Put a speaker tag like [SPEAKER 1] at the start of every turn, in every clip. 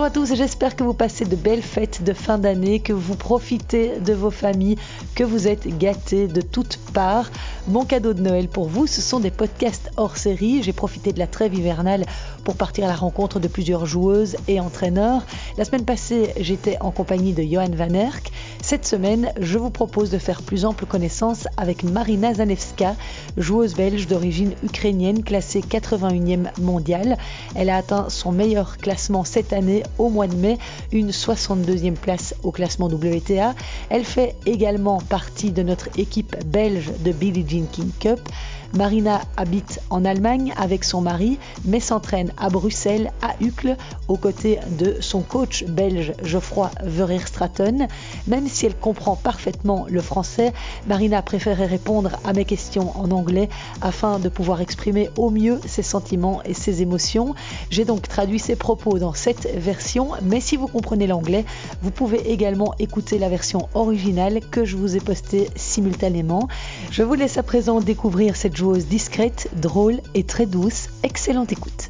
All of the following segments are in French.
[SPEAKER 1] Bonjour à tous, j'espère que vous passez de belles fêtes de fin d'année, que vous profitez de vos familles, que vous êtes gâtés de toutes parts. Mon cadeau de Noël pour vous, ce sont des podcasts hors série. J'ai profité de la trêve hivernale pour partir à la rencontre de plusieurs joueuses et entraîneurs. La semaine passée, j'étais en compagnie de Johan Van Erck. Cette semaine, je vous propose de faire plus ample connaissance avec Marina Zanevska, joueuse belge d'origine ukrainienne classée 81e mondiale. Elle a atteint son meilleur classement cette année au mois de mai, une 62e place au classement WTA. Elle fait également partie de notre équipe belge de Billie Jean King Cup. Marina habite en Allemagne avec son mari, mais s'entraîne à Bruxelles, à Uccle, aux côtés de son coach belge Geoffroy Verheerstraten. Même si elle comprend parfaitement le français, Marina a préféré répondre à mes questions en anglais afin de pouvoir exprimer au mieux ses sentiments et ses émotions. J'ai donc traduit ses propos dans cette version, mais si vous comprenez l'anglais, vous pouvez également écouter la version originale que je vous ai postée simultanément. Je vous laisse à présent découvrir cette joueuse discrète, drôle et très douce. Excellente écoute.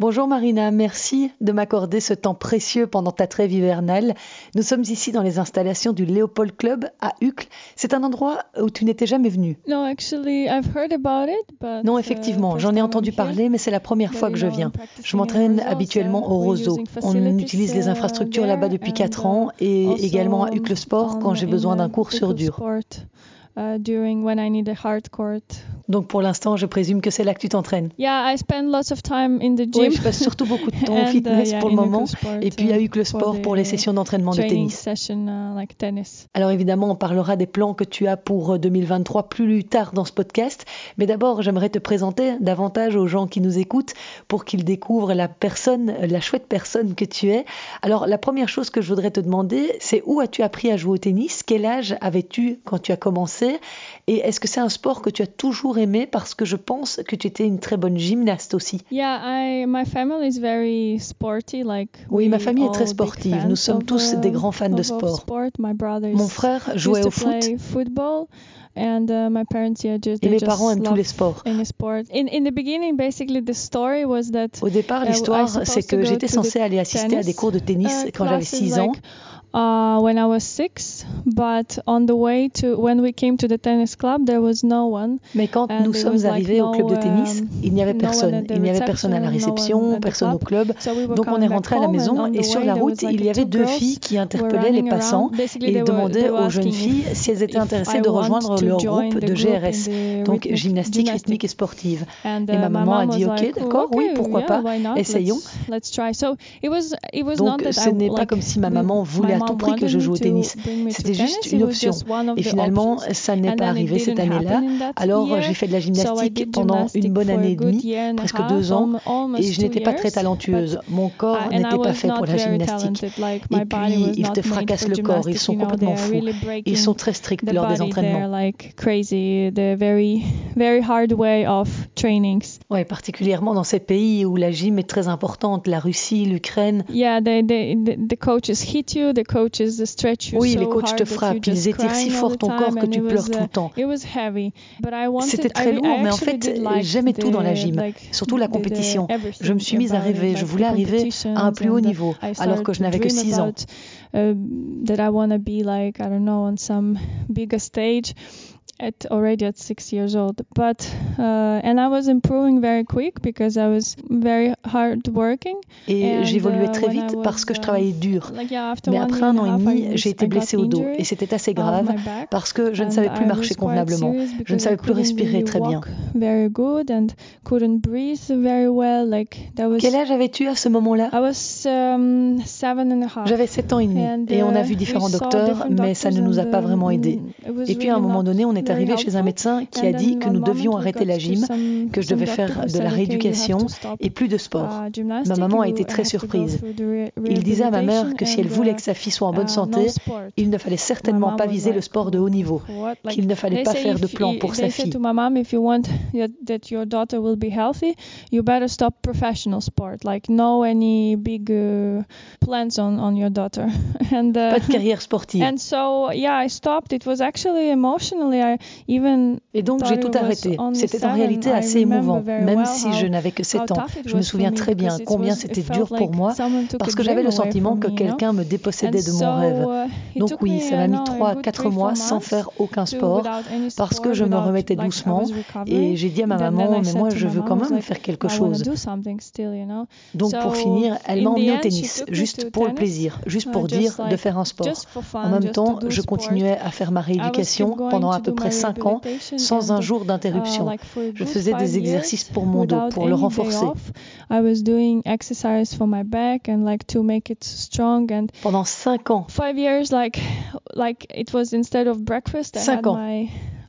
[SPEAKER 1] Bonjour Marina, merci de m'accorder ce temps précieux pendant ta trêve hivernale. Nous sommes ici dans les installations du Léopold Club à Uccle. C'est un endroit où tu n'étais jamais venue.
[SPEAKER 2] No, actually, I've heard about it, but,
[SPEAKER 1] Non,
[SPEAKER 2] uh,
[SPEAKER 1] effectivement, j'en ai entendu parler, mais c'est la première fois que je viens. Je m'entraîne habituellement au Roseau. On utilise les infrastructures là-bas depuis 4 ans et également à Uccle Sport quand j'ai besoin d'un cours sur dur.
[SPEAKER 2] Uh, a.
[SPEAKER 1] Donc pour l'instant, je présume que c'est là que tu t'entraînes.
[SPEAKER 2] Yeah, I spend lots of time in the
[SPEAKER 1] Oui,
[SPEAKER 2] gym.
[SPEAKER 1] je passe surtout beaucoup de temps au
[SPEAKER 2] uh,
[SPEAKER 1] fitness
[SPEAKER 2] yeah,
[SPEAKER 1] pour le moment et puis à
[SPEAKER 2] uh,
[SPEAKER 1] Uccle
[SPEAKER 2] for
[SPEAKER 1] Sport pour les sessions d'entraînement de
[SPEAKER 2] training
[SPEAKER 1] tennis.
[SPEAKER 2] session uh, like tennis.
[SPEAKER 1] Alors évidemment, on parlera des plans que tu as pour euh, 2023 plus tard dans ce podcast. Mais d'abord, j'aimerais te présenter davantage aux gens qui nous écoutent pour qu'ils découvrent la personne, la chouette personne que tu es. Alors la première chose que je voudrais te demander, c'est où as-tu appris à jouer au tennis? Quel âge avais-tu quand tu as commencé? Et est-ce que c'est un sport que tu as toujours aimé Parce que je pense que tu étais une très bonne gymnaste aussi?
[SPEAKER 2] Yeah, I my family is very sporty. Like
[SPEAKER 1] Oui, ma famille est très sportive. Nous sommes
[SPEAKER 2] of,
[SPEAKER 1] tous des
[SPEAKER 2] uh,
[SPEAKER 1] grands fans de sport.
[SPEAKER 2] sport. My brother
[SPEAKER 1] Mon frère
[SPEAKER 2] used
[SPEAKER 1] jouait
[SPEAKER 2] to
[SPEAKER 1] au foot
[SPEAKER 2] play football, and uh, my parents yeah just
[SPEAKER 1] et mes parents aiment tous les sports.
[SPEAKER 2] any sport. In in the beginning, basically the story was that
[SPEAKER 1] Au départ, l'histoire, c'est que j'étais censée aller assister à des
[SPEAKER 2] tennis,
[SPEAKER 1] cours de tennis
[SPEAKER 2] uh,
[SPEAKER 1] quand j'avais
[SPEAKER 2] classes
[SPEAKER 1] 6 ans.
[SPEAKER 2] like uh, when I was six, but on the way to when we came to the tennis club, there was no one.
[SPEAKER 1] Mais quand
[SPEAKER 2] And
[SPEAKER 1] nous sommes
[SPEAKER 2] like,
[SPEAKER 1] arrivés au club de tennis,
[SPEAKER 2] um,
[SPEAKER 1] il n'y avait personne. Il n'y avait personne à la
[SPEAKER 2] no
[SPEAKER 1] réception, personne au
[SPEAKER 2] club. So we
[SPEAKER 1] Donc on est rentré à la maison
[SPEAKER 2] on
[SPEAKER 1] et sur la route,
[SPEAKER 2] like,
[SPEAKER 1] il y avait deux filles qui interpellaient les passants et
[SPEAKER 2] were-
[SPEAKER 1] demandaient aux jeunes filles si elles étaient intéressées de rejoindre leur groupe de GRS, donc gymnastique, rythmique et sportive. Et ma
[SPEAKER 2] uh,
[SPEAKER 1] maman a dit, OK, d'accord, oui, pourquoi pas, essayons. Donc ce n'est pas comme si ma maman voulait à tout prix que je joue au tennis. C'était juste une option. Et finalement, ça n'est pas arrivé cette année-là. Alors
[SPEAKER 2] year.
[SPEAKER 1] j'ai fait de la gymnastique pendant une bonne année et demie, presque deux ans, et je n'étais pas très talentueuse. Mon corps n'était pas fait pour la gymnastique. Et puis, ils te fracassent le corps, ils sont complètement fous. Ils sont très stricts lors des entraînements.
[SPEAKER 2] Trainings.
[SPEAKER 1] Oui, particulièrement dans ces pays où la gym est très importante, la Russie, l'Ukraine.
[SPEAKER 2] Yeah, they, they, the, the coaches hit you. The coaches stretch you
[SPEAKER 1] Oui,
[SPEAKER 2] so
[SPEAKER 1] les coachs te frappent, ils étirent si fort ton corps que tu pleures
[SPEAKER 2] was,
[SPEAKER 1] tout
[SPEAKER 2] uh,
[SPEAKER 1] le temps. C'était très lourd,
[SPEAKER 2] I
[SPEAKER 1] mais en fait,
[SPEAKER 2] like
[SPEAKER 1] j'aimais tout dans la gym,
[SPEAKER 2] like
[SPEAKER 1] surtout la
[SPEAKER 2] the- the
[SPEAKER 1] compétition. Je me suis mise à rêver,
[SPEAKER 2] like
[SPEAKER 1] je voulais arriver à un plus haut
[SPEAKER 2] competitions,
[SPEAKER 1] niveau, alors que je n'avais que
[SPEAKER 2] dream
[SPEAKER 1] 6 ans.
[SPEAKER 2] about, uh, that I want to be like I don't know on some bigger stage at already at six years old but uh, and I was improving very quick because I was very hard working
[SPEAKER 1] Et j'évoluais très vite
[SPEAKER 2] was,
[SPEAKER 1] parce que je
[SPEAKER 2] um,
[SPEAKER 1] travaillais dur.
[SPEAKER 2] like yeah after
[SPEAKER 1] Mais après un an et demi, j'ai été blessée au dos et c'était assez grave parce que je ne savais plus marcher convenablement. Je ne savais plus respirer très bien.
[SPEAKER 2] walk very good and couldn't breathe very well. Like that was.
[SPEAKER 1] Quel âge avais-tu à ce moment-là?
[SPEAKER 2] I was um, seven and a half.
[SPEAKER 1] J'avais 7 ans et demi
[SPEAKER 2] And,
[SPEAKER 1] et on a
[SPEAKER 2] uh,
[SPEAKER 1] vu différents docteurs,
[SPEAKER 2] different
[SPEAKER 1] mais ça ne nous a
[SPEAKER 2] doctors
[SPEAKER 1] pas vraiment aidés. Et puis à un
[SPEAKER 2] really
[SPEAKER 1] moment donné, on était est arrivée chez un médecin qui a dit que nous devions arrêter la gym, que je devais faire de la rééducation et plus de sport. Ma maman a été très surprise. Il disait à ma mère que si elle voulait que sa fille soit en bonne santé, il ne fallait certainement pas viser le sport de haut niveau, qu'il ne fallait pas faire de plan pour sa fille.
[SPEAKER 2] you better stop professional sport. Like no any big uh, plans on on your daughter. and uh,
[SPEAKER 1] pas de carrière sportive.
[SPEAKER 2] And so yeah, I stopped. It was actually emotionally. I even
[SPEAKER 1] Et donc j'ai tout arrêté. C'était en réalité assez émouvant, même si je n'avais que 7 ans. Je me souviens très bien combien c'était dur pour moi parce que j'avais le sentiment que quelqu'un me dépossédait de mon rêve.
[SPEAKER 2] Uh,
[SPEAKER 1] Donc oui, ça m'a mis 3-4 mois sans faire aucun sport parce que je me remettais doucement et j'ai dit à ma maman, mais moi je veux quand même faire quelque chose. Donc pour finir, elle m'a emmené au tennis, juste pour le plaisir, juste pour dire de faire un sport. En même temps, je continuais à faire ma rééducation pendant à peu près 5 ans sans un jour d'interruption. Je faisais des exercices pour mon dos, pour le renforcer. Pendant 5 ans. 5 ans.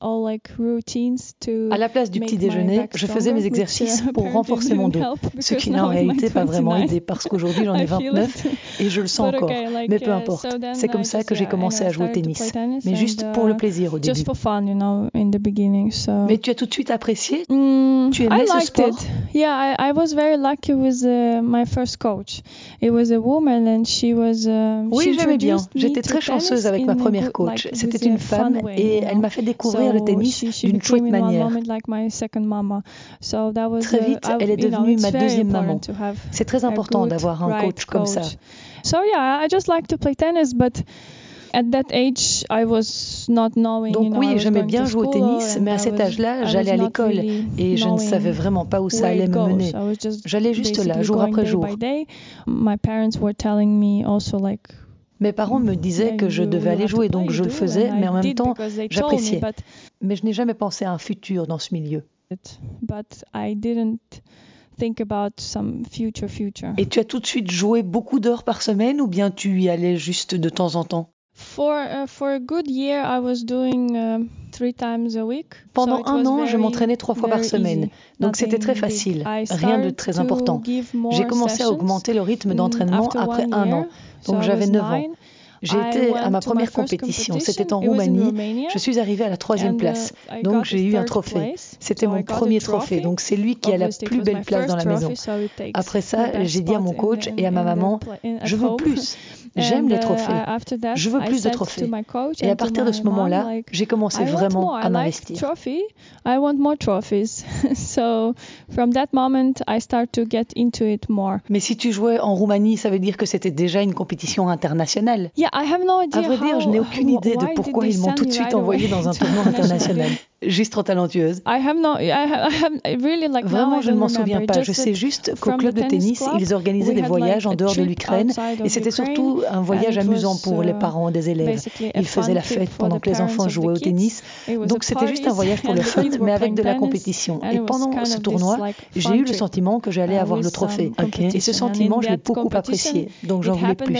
[SPEAKER 1] À la place du petit déjeuner, je faisais mes exercices pour renforcer mon dos, ce qui n'a en réalité pas vraiment aidé parce qu'aujourd'hui j'en ai 29 et je le sens encore. Mais peu importe, c'est comme ça que j'ai commencé à jouer au tennis, mais juste pour le plaisir au début. Mais tu as tout de suite apprécié? Tu aimais ce sport?
[SPEAKER 2] Yeah, I, was very lucky with uh, my first coach. It was a woman and she was. Uh,
[SPEAKER 1] oui, j'aimais bien. J'étais très chanceuse avec ma première coach. C'était une femme et elle m'a fait découvrir le tennis d'une chouette manière. Très vite, elle est devenue ma deuxième maman. C'est très important d'avoir un coach comme ça.
[SPEAKER 2] So yeah, I just like to play tennis, but
[SPEAKER 1] donc oui, j'aimais bien jouer au tennis, mais à cet âge-là, j'allais à l'école et je ne savais vraiment pas où ça allait me mener. J'allais juste là, jour après jour. Mes parents me disaient que je devais aller jouer, donc je le faisais, mais en même temps, j'appréciais. Mais je n'ai jamais pensé à un futur dans ce milieu. Et tu as tout de suite joué beaucoup d'heures par semaine ou bien tu y allais juste de temps en temps? Pendant un an, je m'entraînais trois fois par semaine, donc c'était très facile, rien de très important. J'ai commencé à augmenter le rythme d'entraînement après un an, donc j'avais 9 ans. J'ai été à ma première compétition, c'était en Roumanie. Je suis arrivée à la troisième uh, place, donc j'ai eu un trophée. C'était mon premier trophée, donc c'est lui qui a la plus belle place dans la maison. Après ça, j'ai dit à mon coach et à ma maman, je veux plus. J'aime les uh, trophées. Je veux plus de trophées. Et à partir de ce moment-là, j'ai commencé vraiment à m'investir. Mais si tu jouais en Roumanie, ça veut dire que c'était déjà une compétition internationale.
[SPEAKER 2] À
[SPEAKER 1] vrai dire, je n'ai aucune idée de pourquoi ils m'ont tout de suite envoyé dans un tournoi international. Juste trop talentueuse. Vraiment, je ne m'en souviens pas. Je sais juste qu'au club de tennis, ils organisaient des voyages en dehors de l'Ukraine et c'était surtout un voyage amusant pour les uh, parents des élèves. Ils faisaient la fête pendant que les enfants jouaient au tennis. Donc c'était juste un voyage pour le fun, mais avec de la compétition. Et pendant ce tournoi, j'ai eu le sentiment que j'allais avoir le trophée. Et ce sentiment, je l'ai beaucoup apprécié. Donc j'en voulais plus.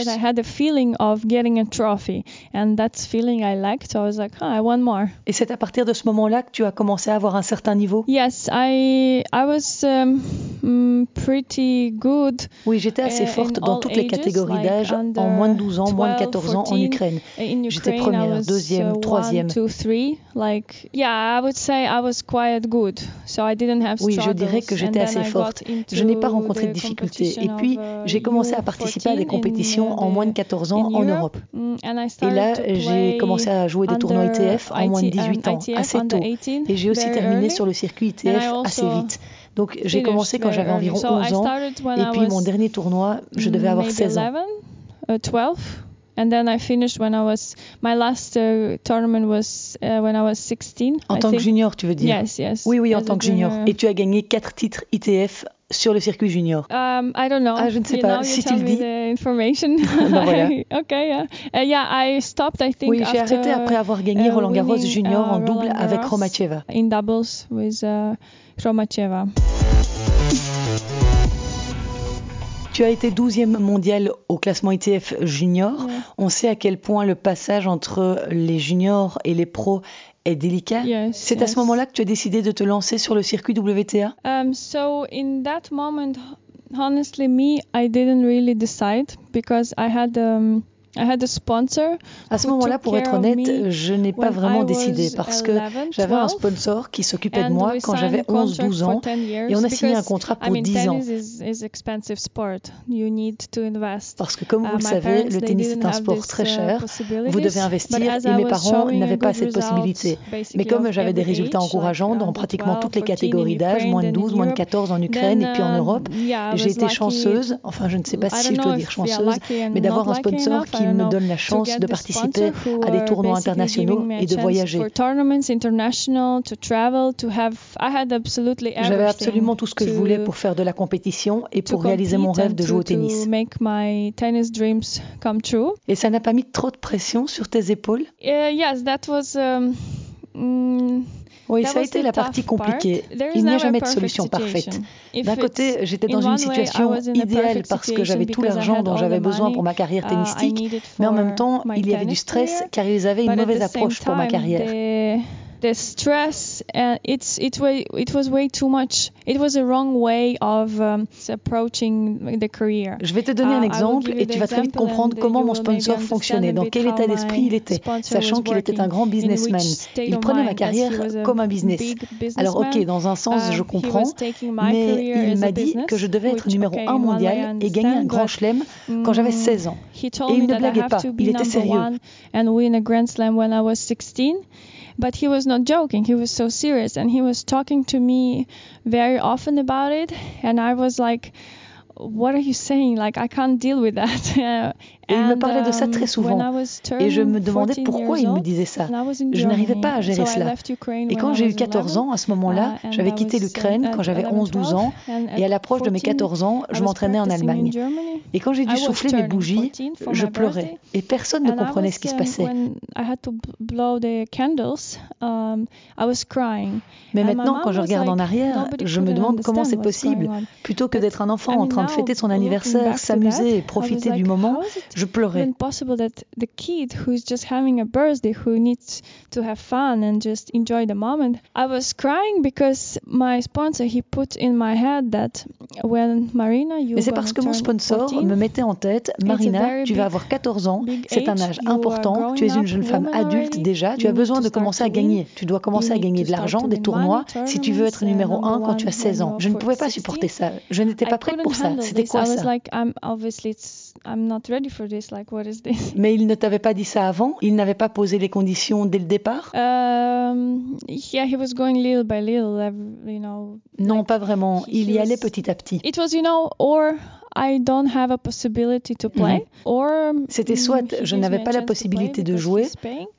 [SPEAKER 1] Et c'est à partir de ce moment là que tu as commencé à avoir un certain niveau?
[SPEAKER 2] Yes, I, I was um, mm, pretty good.
[SPEAKER 1] Oui, j'étais assez uh, forte dans toutes les catégories d'âge, en moins de 12 ans, moins de 14 ans en Ukraine. J'étais première, deuxième, uh, troisième. oui, je dirais que j'étais assez forte. Je n'ai pas rencontré de difficultés. Et puis, uh, j'ai commencé à participer à des compétitions en moins de 14 ans en Europe. Mm, Et là, j'ai commencé à jouer des tournois ITF en moins de 18 um, ans, assez tôt. Et j'ai aussi terminé sur le circuit ITF assez vite. Donc j'ai commencé quand j'avais environ 11 ans. Et puis mon dernier tournoi, je devais avoir 16 ans.
[SPEAKER 2] 12 and then I finished when I was my last uh, tournament was uh, when I was 16.
[SPEAKER 1] En tant que junior, tu veux dire?
[SPEAKER 2] Yes, yes.
[SPEAKER 1] Oui, oui, en tant que junior. Et tu as gagné quatre titres ITF sur le circuit junior
[SPEAKER 2] um, I don't know.
[SPEAKER 1] Ah, je ne sais pas. Si tu le dis.
[SPEAKER 2] information.
[SPEAKER 1] ben voilà.
[SPEAKER 2] okay, yeah. Uh, yeah, I stopped, I think,
[SPEAKER 1] oui, j'ai arrêté après avoir gagné uh, Roland Garros junior en double avec Romacheva.
[SPEAKER 2] In doubles with uh, Romacheva.
[SPEAKER 1] Tu as été 12e mondial au classement ITF junior. On sait à quel point le passage entre les juniors et les pros est délicat.
[SPEAKER 2] Yes,
[SPEAKER 1] C'est à ce moment-là que tu as décidé de te lancer sur le circuit WTA
[SPEAKER 2] Um, so in that moment, honestly, me, I didn't really decide because I had um, I had a sponsor.
[SPEAKER 1] À ce moment-là, pour être honnête, je n'ai pas vraiment
[SPEAKER 2] I
[SPEAKER 1] décidé parce que
[SPEAKER 2] 11,
[SPEAKER 1] j'avais un
[SPEAKER 2] 12,
[SPEAKER 1] sponsor qui s'occupait de moi quand j'avais
[SPEAKER 2] a contract
[SPEAKER 1] 11-12
[SPEAKER 2] for
[SPEAKER 1] ans
[SPEAKER 2] 10 years
[SPEAKER 1] et on a signé un contrat pour
[SPEAKER 2] mean,
[SPEAKER 1] 10 ans. Parce que comme vous
[SPEAKER 2] Uh,
[SPEAKER 1] le savez, le tennis est un sport très
[SPEAKER 2] uh,
[SPEAKER 1] cher. Vous devez investir et mes parents n'avaient pas cette possibilité. Mais comme j'avais des résultats
[SPEAKER 2] age,
[SPEAKER 1] encourageants dans
[SPEAKER 2] under
[SPEAKER 1] pratiquement
[SPEAKER 2] 12,
[SPEAKER 1] toutes les
[SPEAKER 2] 14 in
[SPEAKER 1] catégories d'âge, moins de
[SPEAKER 2] then in
[SPEAKER 1] 12, moins de
[SPEAKER 2] Europe,
[SPEAKER 1] 14 en Ukraine et puis en Europe,
[SPEAKER 2] um, I
[SPEAKER 1] j'ai été chanceuse, enfin je ne sais pas si je dois dire chanceuse, mais d'avoir un sponsor
[SPEAKER 2] enough, I
[SPEAKER 1] qui me donne la chance de participer à des tournois internationaux et de voyager. J'avais absolument tout ce que je voulais pour faire de la compétition et pour réaliser mon rêve de jouer au tennis. Et ça n'a pas mis trop de pression sur tes épaules? Oui, ça a été la partie compliquée. Il n'y a jamais de solution parfaite. D'un côté, j'étais dans une situation idéale parce que j'avais tout l'argent dont j'avais besoin pour ma carrière
[SPEAKER 2] uh,
[SPEAKER 1] tennistique, mais en même temps, il y avait du stress car ils avaient une mauvaise approche pour ma carrière.
[SPEAKER 2] The, stress, uh, it's it way it was way too much. It was a wrong way of um, approaching the career.
[SPEAKER 1] Je vais te donner
[SPEAKER 2] Uh,
[SPEAKER 1] un
[SPEAKER 2] will
[SPEAKER 1] exemple et tu vas très vite comprendre comment mon sponsor fonctionnait, dans quel état d'esprit il était, sachant qu'il était un grand
[SPEAKER 2] in
[SPEAKER 1] businessman. Il prenait ma carrière comme un business. Alors ok, dans un sens,
[SPEAKER 2] Uh,
[SPEAKER 1] je comprends, mais il m'a dit que je devais être numéro
[SPEAKER 2] okay,
[SPEAKER 1] 1
[SPEAKER 2] in one way I
[SPEAKER 1] mondial et gagner un grand chelem quand j'avais
[SPEAKER 2] mm,
[SPEAKER 1] 16 ans.
[SPEAKER 2] He told
[SPEAKER 1] Et il ne blaguait pas, il était sérieux.
[SPEAKER 2] One and win a Grand Slam when I was 16. But he was not joking. He was so serious, and he was talking to me very often about it. And I was like, "What are you saying? Like I can't deal with that."
[SPEAKER 1] Et il me
[SPEAKER 2] And,
[SPEAKER 1] parlait de ça
[SPEAKER 2] um,
[SPEAKER 1] très souvent.
[SPEAKER 2] when I was
[SPEAKER 1] Et je me demandais
[SPEAKER 2] 14
[SPEAKER 1] pourquoi
[SPEAKER 2] years
[SPEAKER 1] il me disait ça.
[SPEAKER 2] and I was in
[SPEAKER 1] Je n'arrivais pas à gérer cela.
[SPEAKER 2] left Ukraine
[SPEAKER 1] Et
[SPEAKER 2] when
[SPEAKER 1] quand
[SPEAKER 2] I
[SPEAKER 1] j'ai eu
[SPEAKER 2] was
[SPEAKER 1] 14
[SPEAKER 2] 11,
[SPEAKER 1] ans, à ce moment-là,
[SPEAKER 2] and
[SPEAKER 1] j'avais quitté
[SPEAKER 2] was,
[SPEAKER 1] l'Ukraine quand j'avais
[SPEAKER 2] 11,
[SPEAKER 1] 11-12 ans,
[SPEAKER 2] 12, and
[SPEAKER 1] et à
[SPEAKER 2] at
[SPEAKER 1] l'approche de mes
[SPEAKER 2] 14,
[SPEAKER 1] 14 ans, je
[SPEAKER 2] I was
[SPEAKER 1] m'entraînais en Allemagne.
[SPEAKER 2] Germany.
[SPEAKER 1] Et quand j'ai dû souffler mes bougies,
[SPEAKER 2] 14 for
[SPEAKER 1] je pleurais. Et personne ne comprenait ce qui se
[SPEAKER 2] um,
[SPEAKER 1] passait.
[SPEAKER 2] When I had to b- blow the candles, um, I was crying.
[SPEAKER 1] Mais maintenant, quand je regarde en arrière, je me demande comment c'est possible. Plutôt que d'être un enfant en train de fêter son anniversaire, s'amuser et
[SPEAKER 2] I
[SPEAKER 1] profiter
[SPEAKER 2] was
[SPEAKER 1] du moment, je pleurais.
[SPEAKER 2] I was crying because my sponsor he put in my head that when Marina you
[SPEAKER 1] Mais c'est parce que mon sponsor
[SPEAKER 2] 14,
[SPEAKER 1] me mettait en tête, Marina, tu vas avoir 14 ans, c'est un âge important, tu es une jeune femme adulte déjà, tu as besoin
[SPEAKER 2] to
[SPEAKER 1] de commencer à gagner, tu dois commencer à gagner de l'argent, des tournois, si tu veux être numéro
[SPEAKER 2] uh,
[SPEAKER 1] 1 quand tu as
[SPEAKER 2] one
[SPEAKER 1] 16
[SPEAKER 2] when
[SPEAKER 1] ans. Je ne pouvais pas
[SPEAKER 2] 16.
[SPEAKER 1] supporter ça, je n'étais pas prête pour ça,
[SPEAKER 2] handle
[SPEAKER 1] c'était
[SPEAKER 2] this.
[SPEAKER 1] quoi
[SPEAKER 2] I was
[SPEAKER 1] ça?
[SPEAKER 2] like, I'm obviously it's, I'm not ready for this. Like, what is this?
[SPEAKER 1] Mais il ne t'avait pas dit ça avant, il n'avait pas posé les conditions dès le départ?
[SPEAKER 2] Um, yeah, he was going little by little, you know.
[SPEAKER 1] Non,
[SPEAKER 2] like,
[SPEAKER 1] pas vraiment, il y allait petit à petit.
[SPEAKER 2] It was, you know, or I don't have a possibility to play, or
[SPEAKER 1] Mhm. C'était soit je n'avais pas la possibilité de jouer,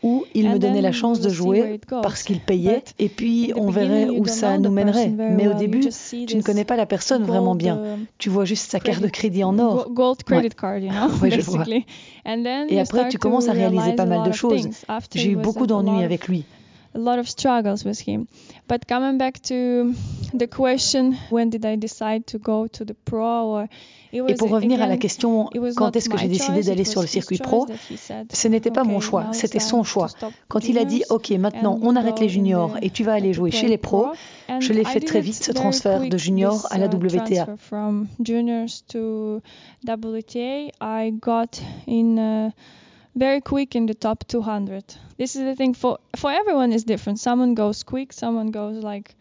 [SPEAKER 1] ou il me donnait la chance de jouer parce qu'il payait,
[SPEAKER 2] But
[SPEAKER 1] et puis on verrait où ça nous mènerait. Mais au début, tu ne connais pas la personne vraiment bien.
[SPEAKER 2] um,
[SPEAKER 1] Tu vois juste sa carte de crédit en or.
[SPEAKER 2] go- Gold credit card, you know,
[SPEAKER 1] Ouais, je vois.
[SPEAKER 2] basically. And then
[SPEAKER 1] Et après, tu commences à réaliser pas mal de choses. J'ai eu beaucoup d'ennuis avec lui.
[SPEAKER 2] A lot of struggles with him. But coming back to the question, when did I decide to go to the pro? Or it was
[SPEAKER 1] Et pour revenir à la question, quand est-ce que j'ai décidé d'aller sur le circuit pro Ce n'était pas mon
[SPEAKER 2] "Okay,
[SPEAKER 1] choix, c'était son choix. Quand il a dit, OK, maintenant on arrête les juniors et tu vas aller jouer chez les
[SPEAKER 2] pro."
[SPEAKER 1] pros, je l'ai fait très
[SPEAKER 2] it
[SPEAKER 1] vite, ce transfert de junior à la WTA.
[SPEAKER 2] Very quick in the top 200. This is the thing for for everyone is different. Someone goes quick, someone goes like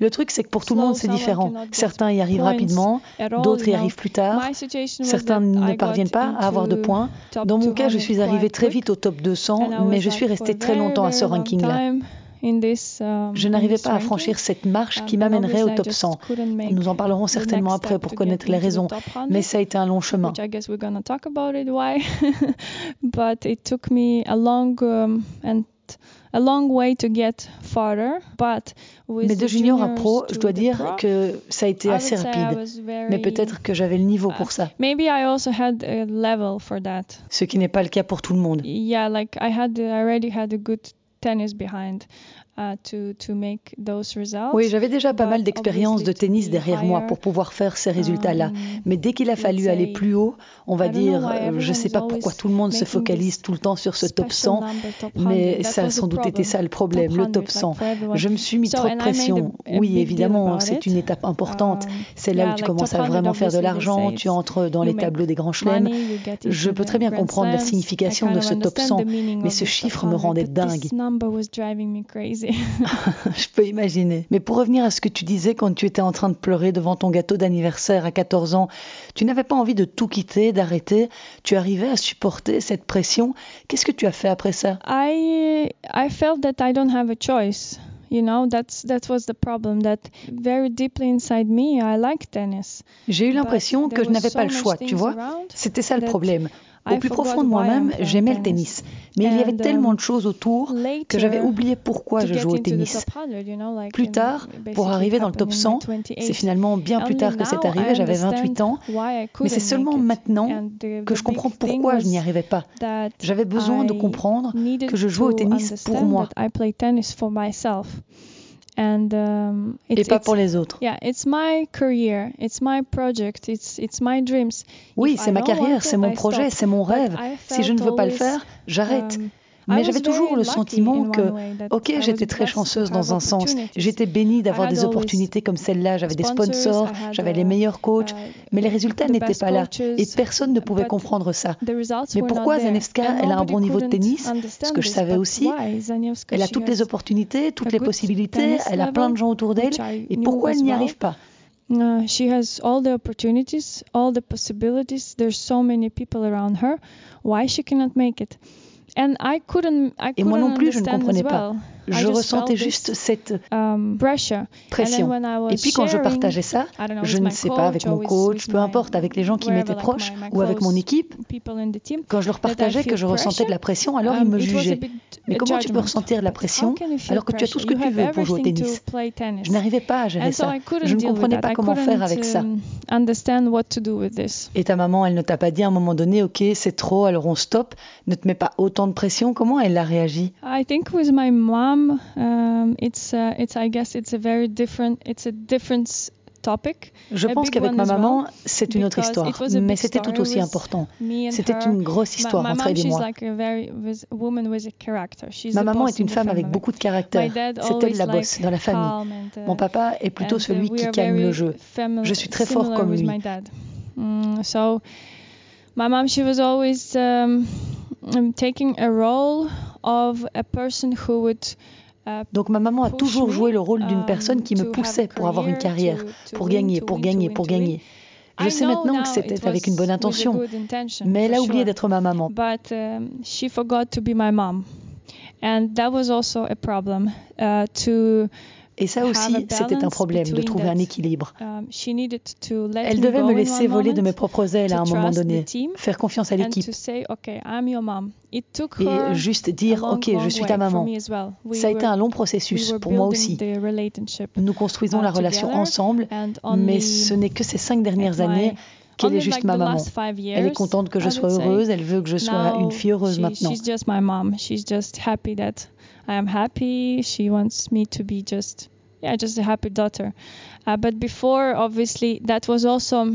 [SPEAKER 1] Le truc, c'est que pour tout le monde, c'est différent. Certains y arrivent rapidement, d'autres y arrivent plus tard. Certains ne parviennent pas à avoir de points. Dans mon cas, je
[SPEAKER 2] 200
[SPEAKER 1] suis arrivée très vite au top 200,
[SPEAKER 2] and I
[SPEAKER 1] mais je suis restée très longtemps à ce ranking-là.
[SPEAKER 2] Um,
[SPEAKER 1] Je n'arrivais pas à franchir cette marche
[SPEAKER 2] Um,
[SPEAKER 1] qui m'amènerait au top
[SPEAKER 2] just
[SPEAKER 1] 100.
[SPEAKER 2] couldn't make
[SPEAKER 1] Nous en parlerons certainement après pour connaître les raisons,
[SPEAKER 2] top 100,
[SPEAKER 1] mais ça a été un long chemin.
[SPEAKER 2] which I guess we're gonna talk about it why. but it took me a long and a long way to get farther. But with
[SPEAKER 1] Mais de junior à pro, je dois dire que ça a été assez rapide. Mais peut-être que j'avais le niveau pour ça,
[SPEAKER 2] Maybe I also had a level for that.
[SPEAKER 1] ce qui n'est pas le cas pour tout le monde.
[SPEAKER 2] 10 is behind. Uh, to, to make those results.
[SPEAKER 1] Oui, j'avais déjà pas mal d'expérience de tennis derrière moi pour pouvoir faire ces résultats-là.
[SPEAKER 2] um,
[SPEAKER 1] Mais dès qu'il a fallu aller plus haut, on va
[SPEAKER 2] I don't know
[SPEAKER 1] dire,
[SPEAKER 2] why
[SPEAKER 1] euh, je
[SPEAKER 2] everyone
[SPEAKER 1] sais
[SPEAKER 2] is
[SPEAKER 1] pas pourquoi tout le monde se focalise tout le temps sur ce top
[SPEAKER 2] special
[SPEAKER 1] 100,
[SPEAKER 2] number, top 100.
[SPEAKER 1] mais
[SPEAKER 2] That
[SPEAKER 1] ça a sans doute été
[SPEAKER 2] problem.
[SPEAKER 1] ça le problème,
[SPEAKER 2] Top
[SPEAKER 1] le
[SPEAKER 2] 100,
[SPEAKER 1] top
[SPEAKER 2] like
[SPEAKER 1] 100.
[SPEAKER 2] for everyone.
[SPEAKER 1] Je me suis mis trop de pression. Oui, évidemment, c'est une étape importante.
[SPEAKER 2] Um,
[SPEAKER 1] C'est là où tu commences à
[SPEAKER 2] 100,
[SPEAKER 1] vraiment faire de l'argent, tu
[SPEAKER 2] it's-
[SPEAKER 1] entres dans
[SPEAKER 2] you
[SPEAKER 1] les tableaux des grands chelems.
[SPEAKER 2] money, you get
[SPEAKER 1] Je peux
[SPEAKER 2] the
[SPEAKER 1] très bien comprendre la signification de ce top
[SPEAKER 2] understand
[SPEAKER 1] 100,
[SPEAKER 2] the meaning
[SPEAKER 1] mais ce chiffre me
[SPEAKER 2] 100,
[SPEAKER 1] rendait dingue. Je peux imaginer. Mais pour revenir à ce que tu disais quand tu étais en train de pleurer devant ton gâteau d'anniversaire à 14 ans, tu n'avais pas envie de tout quitter, d'arrêter. Tu arrivais à supporter cette pression. Qu'est-ce que tu as fait après ça?
[SPEAKER 2] I I felt that I don't have a choice. You know, that's that was the problem. That very deeply inside me, I like tennis.
[SPEAKER 1] J'ai eu l'impression que je n'avais pas le choix, tu vois? C'était ça le problème. Au plus profond de moi-même, j'aimais le
[SPEAKER 2] tennis.
[SPEAKER 1] Mais il y avait tellement
[SPEAKER 2] um,
[SPEAKER 1] de choses autour que j'avais oublié pourquoi je jouais au tennis.
[SPEAKER 2] top 100, you know, like
[SPEAKER 1] Plus
[SPEAKER 2] in-
[SPEAKER 1] tard, pour arriver dans le top
[SPEAKER 2] happened in
[SPEAKER 1] 100,
[SPEAKER 2] my 28.
[SPEAKER 1] c'est finalement bien plus tard que c'est arrivé, j'avais 28 ans. Mais c'est seulement maintenant que je comprends pourquoi je n'y arrivais pas. J'avais besoin de comprendre que je jouais au tennis pour moi
[SPEAKER 2] And um,
[SPEAKER 1] et
[SPEAKER 2] it's,
[SPEAKER 1] pas pour les autres.
[SPEAKER 2] Yeah, it's my career, it's my project, it's it's my dreams.
[SPEAKER 1] Oui, c'est ma carrière, c'est mon projet, c'est mon rêve. Si je ne veux pas le faire, j'arrête.
[SPEAKER 2] um,
[SPEAKER 1] Mais j'avais toujours le sentiment que, ok,
[SPEAKER 2] was
[SPEAKER 1] j'étais très chanceuse dans un sens. J'étais bénie d'avoir des opportunités comme celle-là. J'avais des
[SPEAKER 2] sponsors,
[SPEAKER 1] j'avais les
[SPEAKER 2] uh,
[SPEAKER 1] meilleurs coachs,
[SPEAKER 2] uh,
[SPEAKER 1] mais les résultats
[SPEAKER 2] the
[SPEAKER 1] n'étaient pas là. Et personne ne pouvait comprendre ça. Mais pourquoi. Zanevska, elle a un bon niveau de tennis? Ce que je savais aussi, elle a toutes les opportunités, toutes les possibilités, elle a plein de gens autour d'elle. Et pourquoi elle n'y arrive pas?
[SPEAKER 2] Uh, she has all the opportunities, all the possibilities. There's so many people around her. Why she cannot make it? And I couldn't. I
[SPEAKER 1] Et moi
[SPEAKER 2] couldn't
[SPEAKER 1] non plus, je ne comprenais
[SPEAKER 2] as
[SPEAKER 1] pas. Je ressentais juste cette
[SPEAKER 2] um,
[SPEAKER 1] pression. Et puis quand je partageais ça, je ne sais pas avec mon coach, peu importe, avec les gens qui m'étaient proches ou avec mon équipe, quand je leur partageais que je ressentais de la pression, alors ils
[SPEAKER 2] um,
[SPEAKER 1] me jugeaient. Mais comment tu peux ressentir de la pression alors que tu as tout ce que tu veux pour jouer au tennis? Je n'arrivais pas à gérer ça. Je ne comprenais pas comment faire avec ça.
[SPEAKER 2] um.
[SPEAKER 1] Et ta maman, elle ne t'a pas dit à un moment donné, ok, c'est trop, alors on stoppe, ne te mets pas autant de pression. Comment elle a réagi?
[SPEAKER 2] I think with my mom, um, it's uh, it's I guess it's a very different it's a different s- topic.
[SPEAKER 1] Je pense qu'avec ma maman, c'est une autre histoire,
[SPEAKER 2] it was a
[SPEAKER 1] mais c'était tout aussi important. C'était une grosse
[SPEAKER 2] My-
[SPEAKER 1] histoire entre elle et moi.
[SPEAKER 2] like a very with, a woman with a character. She's
[SPEAKER 1] Ma
[SPEAKER 2] the
[SPEAKER 1] maman
[SPEAKER 2] boss
[SPEAKER 1] est une femme avec beaucoup de
[SPEAKER 2] My
[SPEAKER 1] caractère.
[SPEAKER 2] dad
[SPEAKER 1] C'est elle la bosse dans la famille.
[SPEAKER 2] uh,
[SPEAKER 1] Mon papa est plutôt
[SPEAKER 2] uh,
[SPEAKER 1] celui
[SPEAKER 2] we
[SPEAKER 1] qui calme le jeu. Je suis très fort comme lui.
[SPEAKER 2] Mm, so my mom, she was always um, taking a role of a person who would uh,
[SPEAKER 1] Donc ma maman a toujours joué le rôle d'une
[SPEAKER 2] um,
[SPEAKER 1] personne qui me poussait pour avoir une carrière, pour gagner, pour gagner, pour gagner. Je sais maintenant que
[SPEAKER 2] it
[SPEAKER 1] c'était avec une bonne intention, mais elle a oublié d'être ma maman.
[SPEAKER 2] But um, she forgot to be my mom, and that was also a problem. Uh, to
[SPEAKER 1] Et ça aussi, c'était un problème de trouver un équilibre.
[SPEAKER 2] um,
[SPEAKER 1] Elle devait me laisser voler de mes propres ailes à un moment donné, faire confiance à l'équipe et juste dire, ok, je suis ta maman. Ça a été un long processus pour moi aussi. Nous construisons
[SPEAKER 2] uh,
[SPEAKER 1] la relation ensemble, mais ce n'est que ces cinq dernières années qu'elle est juste ma maman. Elle est contente que je sois heureuse, elle veut que je sois une fille heureuse maintenant.
[SPEAKER 2] Happy that I am happy. She wants me to be just, yeah, just a happy daughter. Uh, but before, obviously, that was also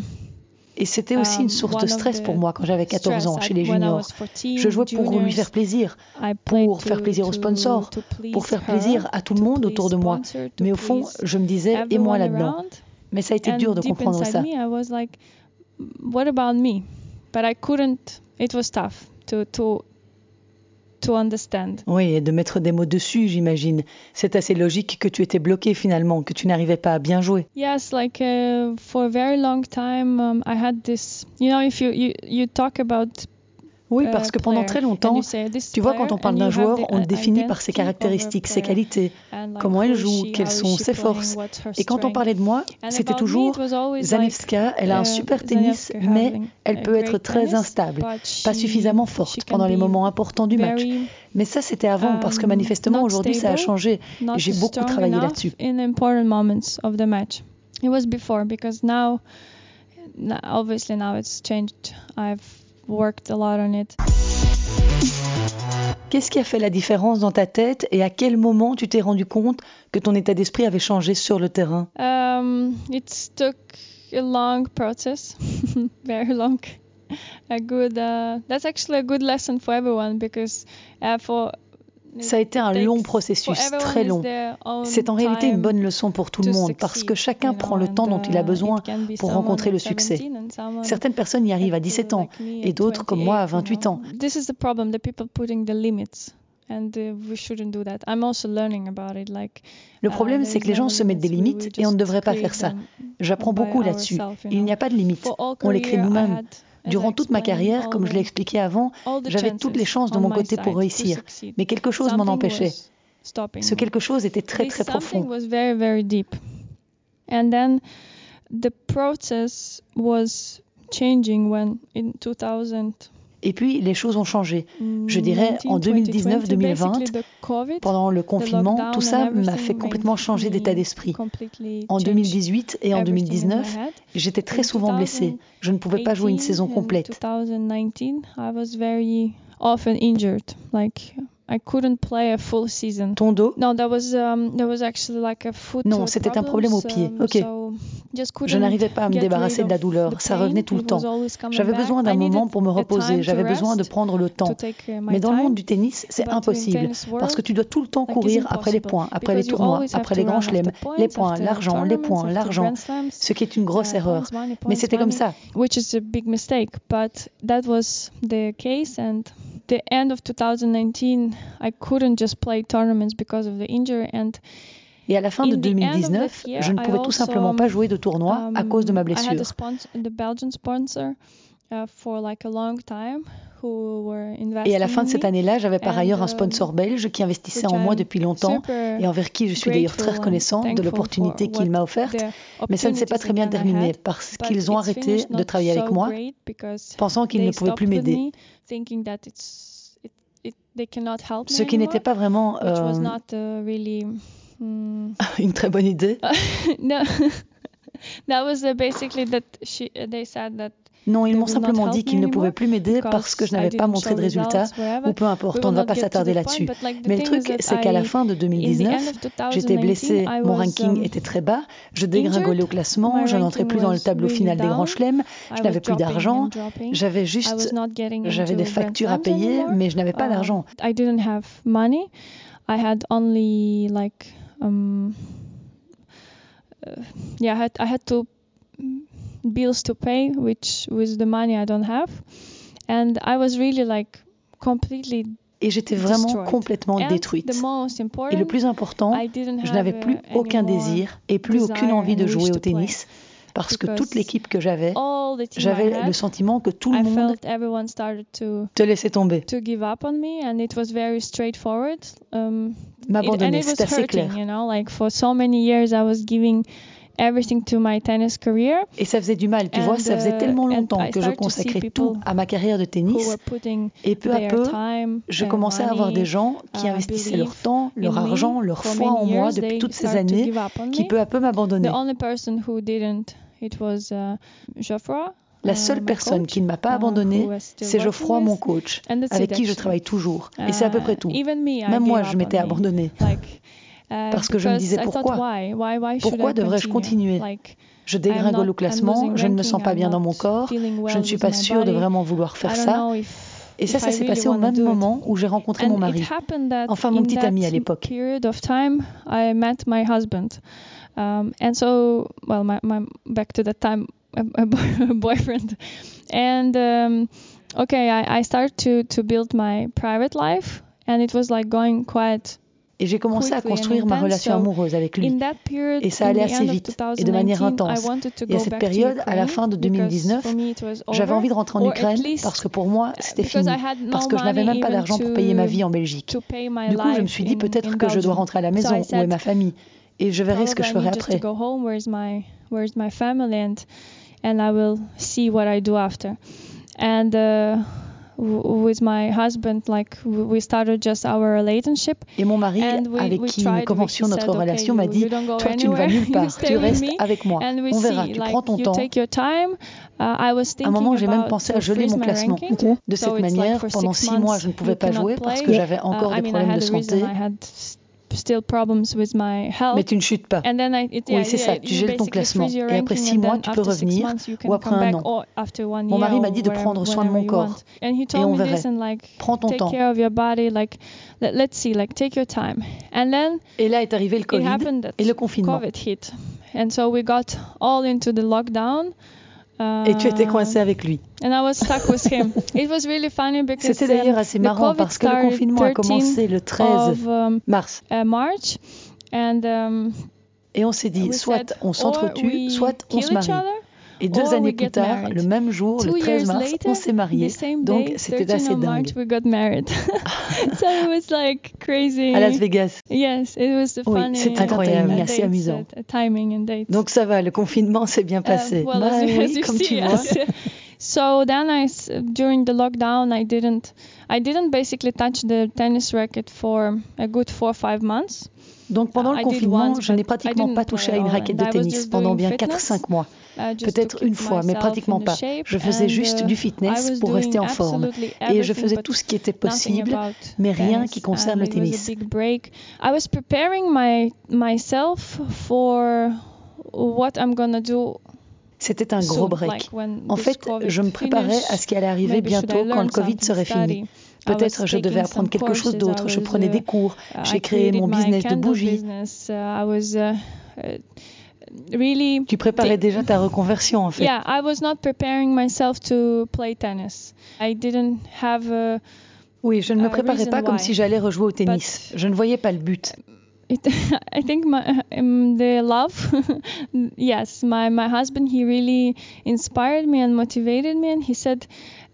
[SPEAKER 1] Et c'était aussi
[SPEAKER 2] um,
[SPEAKER 1] une source
[SPEAKER 2] one
[SPEAKER 1] de
[SPEAKER 2] of
[SPEAKER 1] stress pour moi quand j'avais 14 ans chez les
[SPEAKER 2] when I
[SPEAKER 1] juniors.
[SPEAKER 2] was 14,
[SPEAKER 1] Je jouais pour lui faire plaisir,
[SPEAKER 2] I played
[SPEAKER 1] pour faire
[SPEAKER 2] to-
[SPEAKER 1] plaisir aux sponsors, pour faire plaisir à tout le monde autour de moi. Mais au fond,
[SPEAKER 2] please
[SPEAKER 1] je me disais, et moi
[SPEAKER 2] everyone
[SPEAKER 1] là-dedans?
[SPEAKER 2] around.
[SPEAKER 1] Mais ça a été dur de comprendre ça.
[SPEAKER 2] me, I was like, what about me? But I couldn't. It was tough to to to understand.
[SPEAKER 1] Oui, et de mettre des mots dessus, j'imagine. C'est assez logique que tu étais bloqué finalement, que tu n'arrivais pas à bien jouer.
[SPEAKER 2] Yes, like uh, for a very long time, um, I had this. You know, if you you, you talk about
[SPEAKER 1] Oui,
[SPEAKER 2] uh,
[SPEAKER 1] parce que pendant très
[SPEAKER 2] and
[SPEAKER 1] longtemps, tu vois, quand on parle d'un joueur, on le définit par ses caractéristiques, ses qualités, comment elle joue, quelles sont ses forces. Et quand on parlait de moi, c'était toujours Zanevska, elle a un
[SPEAKER 2] uh,
[SPEAKER 1] super tennis, mais elle peut être très instable, pas suffisamment forte pendant les moments importants du match. Mais ça, c'était avant, parce que
[SPEAKER 2] um,
[SPEAKER 1] manifestement, aujourd'hui, ça a changé. J'ai beaucoup travaillé là-dessus.
[SPEAKER 2] in important moments of the match. It was before because now, now, obviously now it's changed. I've worked a lot on it.
[SPEAKER 1] Qu'est-ce qui a fait la différence dans ta tête et à quel moment tu t'es rendu compte que ton état d'esprit avait changé sur le terrain?
[SPEAKER 2] Um, it took a long process, very long. A good. Uh, that's actually a good lesson for everyone because uh, for.
[SPEAKER 1] Ça a été un long processus, très long. C'est en réalité une bonne leçon pour tout le monde parce que chacun prend le temps dont il a besoin pour rencontrer le succès.
[SPEAKER 2] 17 and someone
[SPEAKER 1] Certaines personnes y arrivent à
[SPEAKER 2] at,
[SPEAKER 1] 17 ans et d'autres comme moi à
[SPEAKER 2] 28, you
[SPEAKER 1] 28 ans. Le problème, c'est que les gens se mettent des limites et on ne devrait pas faire ça. J'apprends beaucoup là-dessus. Il n'y a pas de limite. On les crée nous-mêmes. Durant toute ma carrière, comme je l'ai expliqué avant, j'avais toutes les chances de
[SPEAKER 2] on
[SPEAKER 1] mon côté pour réussir. Mais quelque chose m'en empêchait. Ce quelque chose était très très profond.
[SPEAKER 2] was very very deep. And then the process was changing when in 2000
[SPEAKER 1] Et puis les choses ont changé. Je dirais, en 2019, 2020, Pendant le confinement, tout ça m'a fait complètement changer d'état d'esprit. En 2018 et en 2019, j'étais très souvent blessée. Je ne pouvais pas jouer une saison complète.
[SPEAKER 2] 2019, I was very often injured. Like I couldn't play a full season.
[SPEAKER 1] Ton dos?
[SPEAKER 2] Um.
[SPEAKER 1] Non,
[SPEAKER 2] uh,
[SPEAKER 1] c'était un problème au pied.
[SPEAKER 2] problems,
[SPEAKER 1] Ok. Je n'arrivais pas à me débarrasser de la douleur. Ça revenait tout le temps. J'avais besoin d'un moment pour me reposer. J'avais besoin de prendre le temps.
[SPEAKER 2] uh,
[SPEAKER 1] Mais dans le monde du tennis, c'est impossible. Parce que tu dois tout le temps courir après les points, après les tournois, après les grands chelems, les points, l'argent, les points, l'argent. Ce qui est une grosse
[SPEAKER 2] Uh,
[SPEAKER 1] erreur. Mais c'était comme ça.
[SPEAKER 2] which is a big mistake. But that was the case, and the end of 2019, I couldn't just play tournaments because of the injury, and
[SPEAKER 1] Et à la fin de
[SPEAKER 2] In the end of
[SPEAKER 1] 2019,
[SPEAKER 2] the year,
[SPEAKER 1] je ne pouvais tout simplement pas jouer de tournoi à
[SPEAKER 2] um,
[SPEAKER 1] cause de ma blessure.
[SPEAKER 2] uh,
[SPEAKER 1] Et à la fin
[SPEAKER 2] in
[SPEAKER 1] de cette année-là, j'avais par ailleurs un
[SPEAKER 2] um,
[SPEAKER 1] sponsor belge qui investissait en moi depuis longtemps et envers qui je suis d'ailleurs très reconnaissant de l'opportunité qu'il m'a offerte. Mais ça ne s'est pas très bien terminé parce qu'ils ont arrêté de travailler avec moi, pensant qu'ils ne pouvaient plus m'aider. Ce qui n'était pas vraiment euh,
[SPEAKER 2] not uh, really mm,
[SPEAKER 1] une très bonne idée.
[SPEAKER 2] no. That was uh, basically that she uh, they said that
[SPEAKER 1] Non, ils m'ont simplement dit qu'ils ne pouvaient plus m'aider parce que je n'avais pas montré de résultats ou peu importe, on ne va pas s'attarder là-dessus. Mais le truc, c'est qu'à la fin de
[SPEAKER 2] in the
[SPEAKER 1] 2019,
[SPEAKER 2] end of
[SPEAKER 1] j'étais
[SPEAKER 2] 2019,
[SPEAKER 1] blessée, mon ranking
[SPEAKER 2] um,
[SPEAKER 1] était très bas, je dégringolais au classement, je n'entrais plus dans le tableau final des grands chelems, je n'avais plus d'argent, j'avais juste, j'avais des factures à payer, mais je n'avais pas
[SPEAKER 2] Um,
[SPEAKER 1] d'argent.
[SPEAKER 2] I didn't have money. I had only like um uh, yeah, I had I had to bills to pay, which with the money I don't have, and I was really like completely
[SPEAKER 1] Et j'étais vraiment
[SPEAKER 2] destroyed.
[SPEAKER 1] complètement
[SPEAKER 2] and
[SPEAKER 1] détruite.
[SPEAKER 2] the most
[SPEAKER 1] Et
[SPEAKER 2] important,
[SPEAKER 1] le plus important,
[SPEAKER 2] I didn't
[SPEAKER 1] je
[SPEAKER 2] have
[SPEAKER 1] n'avais
[SPEAKER 2] uh,
[SPEAKER 1] plus aucun
[SPEAKER 2] anymore
[SPEAKER 1] désir et plus
[SPEAKER 2] desire
[SPEAKER 1] aucune envie de jouer au
[SPEAKER 2] to play.
[SPEAKER 1] tennis parce que toute l'équipe que j'avais, j'avais le sentiment que tout le monde te laissait tomber,
[SPEAKER 2] to give up on me and it was very straightforward um, it, and
[SPEAKER 1] m'abandonner.
[SPEAKER 2] it was
[SPEAKER 1] C'est assez clair.
[SPEAKER 2] Everything to my tennis career
[SPEAKER 1] Et ça faisait du mal, tu
[SPEAKER 2] And,
[SPEAKER 1] vois, ça faisait
[SPEAKER 2] uh,
[SPEAKER 1] tellement
[SPEAKER 2] and
[SPEAKER 1] longtemps
[SPEAKER 2] I
[SPEAKER 1] que je
[SPEAKER 2] started to see
[SPEAKER 1] consacrais
[SPEAKER 2] people
[SPEAKER 1] tout à ma carrière de
[SPEAKER 2] who
[SPEAKER 1] tennis et peu à
[SPEAKER 2] their
[SPEAKER 1] peu,
[SPEAKER 2] time
[SPEAKER 1] je commençais à avoir
[SPEAKER 2] money
[SPEAKER 1] des gens qui
[SPEAKER 2] uh,
[SPEAKER 1] investissaient
[SPEAKER 2] believe
[SPEAKER 1] leur temps, leur
[SPEAKER 2] in me
[SPEAKER 1] argent, leur foi en moi depuis toutes ces années
[SPEAKER 2] give up on
[SPEAKER 1] qui peu à peu
[SPEAKER 2] the
[SPEAKER 1] m'abandonnaient.
[SPEAKER 2] only person who didn't it was uh, Geoffroy
[SPEAKER 1] La
[SPEAKER 2] uh,
[SPEAKER 1] seule personne qui ne m'a pas
[SPEAKER 2] uh, still
[SPEAKER 1] c'est Geoffroy, mon coach, avec qui je travaille toujours. Et c'est à peu près tout.
[SPEAKER 2] Uh,
[SPEAKER 1] Même moi, je m'étais abandonnée.
[SPEAKER 2] Like, uh,
[SPEAKER 1] Parce que je me disais, pourquoi? Pourquoi devrais-je
[SPEAKER 2] continue?
[SPEAKER 1] continuer? Je dégringole au classement, je ne me sens pas bien dans mon corps, je ne suis pas sûre de vraiment vouloir faire ça. Et ça, ça s'est passé au même moment où j'ai rencontré mon mari. Enfin, mon petit ami à l'époque.
[SPEAKER 2] Um, and so, well, my, my back to that time, a boyfriend. And um, okay, I, I started to, to build my private life, and it was like going quite
[SPEAKER 1] Et j'ai commencé à
[SPEAKER 2] and
[SPEAKER 1] construire ma relation amoureuse avec lui. Et ça allait assez vite et de
[SPEAKER 2] 2019,
[SPEAKER 1] manière intense. Et à
[SPEAKER 2] go
[SPEAKER 1] cette période, à la fin de
[SPEAKER 2] because
[SPEAKER 1] 2019,
[SPEAKER 2] for me it was
[SPEAKER 1] J'avais envie de rentrer en Ukraine
[SPEAKER 2] least,
[SPEAKER 1] parce que pour moi, c'était
[SPEAKER 2] because
[SPEAKER 1] fini. Parce que je n'avais même pas d'argent pour payer ma
[SPEAKER 2] to-
[SPEAKER 1] vie en Belgique.
[SPEAKER 2] to pay my
[SPEAKER 1] Du coup, je me suis dit
[SPEAKER 2] in-
[SPEAKER 1] peut-être que je dois rentrer à la
[SPEAKER 2] So
[SPEAKER 1] maison. Où est ma famille Et je verrai ce que je
[SPEAKER 2] Probably I with my husband, like we started just our relationship.
[SPEAKER 1] Et mon mari,
[SPEAKER 2] and we,
[SPEAKER 1] avec qui nous commencions notre
[SPEAKER 2] said,
[SPEAKER 1] relation, okay,
[SPEAKER 2] m'a
[SPEAKER 1] dit, toi tu ne vas nulle part, tu restes avec moi. On
[SPEAKER 2] see, verra,
[SPEAKER 1] tu
[SPEAKER 2] like,
[SPEAKER 1] prends ton temps.
[SPEAKER 2] Time. Uh, I was
[SPEAKER 1] à un moment, j'ai même pensé à geler mon classement.
[SPEAKER 2] Okay.
[SPEAKER 1] De cette
[SPEAKER 2] so
[SPEAKER 1] manière,
[SPEAKER 2] like
[SPEAKER 1] pendant
[SPEAKER 2] six
[SPEAKER 1] mois, je ne pouvais pas jouer parce que j'avais encore des problèmes de santé
[SPEAKER 2] still problems with my health.
[SPEAKER 1] Mais tu ne chutes pas.
[SPEAKER 2] And then I, it,
[SPEAKER 1] oui, c'est ça, tu gèles ton classement. Et après six mois, tu peux revenir, ou après un an. Mon mari m'a dit de prendre soin de mon corps. Et on verrait. Prends ton temps.
[SPEAKER 2] Body, like, let's see, like, take your time. And then,
[SPEAKER 1] et là est arrivé le Covid et le confinement.
[SPEAKER 2] COVID hit. And so we got all into the lockdown.
[SPEAKER 1] Et tu étais coincée avec lui. C'était d'ailleurs assez marrant parce que le confinement a commencé le 13 mars. Et on s'est dit, soit on s'entretue, soit on se marie. Et deux années plus tard, le même jour, le 13 mars, on s'est mariés. Donc, c'était assez dingue. À Las Vegas. oui, c'est
[SPEAKER 2] incroyable,
[SPEAKER 1] assez amusant.
[SPEAKER 2] Uh,
[SPEAKER 1] Donc, ça va, le confinement s'est bien passé. Bah, oui, comme tu vois.
[SPEAKER 2] so then I, during the lockdown, I didn't, I didn't basically touch the tennis racket for a good four or five months.
[SPEAKER 1] Donc pendant le confinement, je n'ai pratiquement pas touché à une raquette de tennis pendant bien 4-5 mois. Peut-être une fois, mais pratiquement pas. Je faisais juste du fitness pour rester en forme. Et je faisais tout ce qui était possible, mais rien qui concerne le tennis. C'était un gros break. En fait, je me préparais à ce qui allait arriver bientôt quand le Covid serait fini.
[SPEAKER 2] Ah
[SPEAKER 1] Peut-être je devais apprendre quelque chose d'autre. Je prenais
[SPEAKER 2] euh,
[SPEAKER 1] des cours. J'ai créé mon business de bougies.
[SPEAKER 2] Uh, uh, uh,
[SPEAKER 1] tu préparais déjà ta reconversion en fait.
[SPEAKER 2] Yeah, I was not preparing myself to play tennis. I didn't have a,
[SPEAKER 1] oui, je ne me préparais pas comme si j'allais rejouer au tennis. Je ne voyais pas le but
[SPEAKER 2] it, I think my, um, the love, yes, my, my husband, he really inspired me and motivated me. And he said,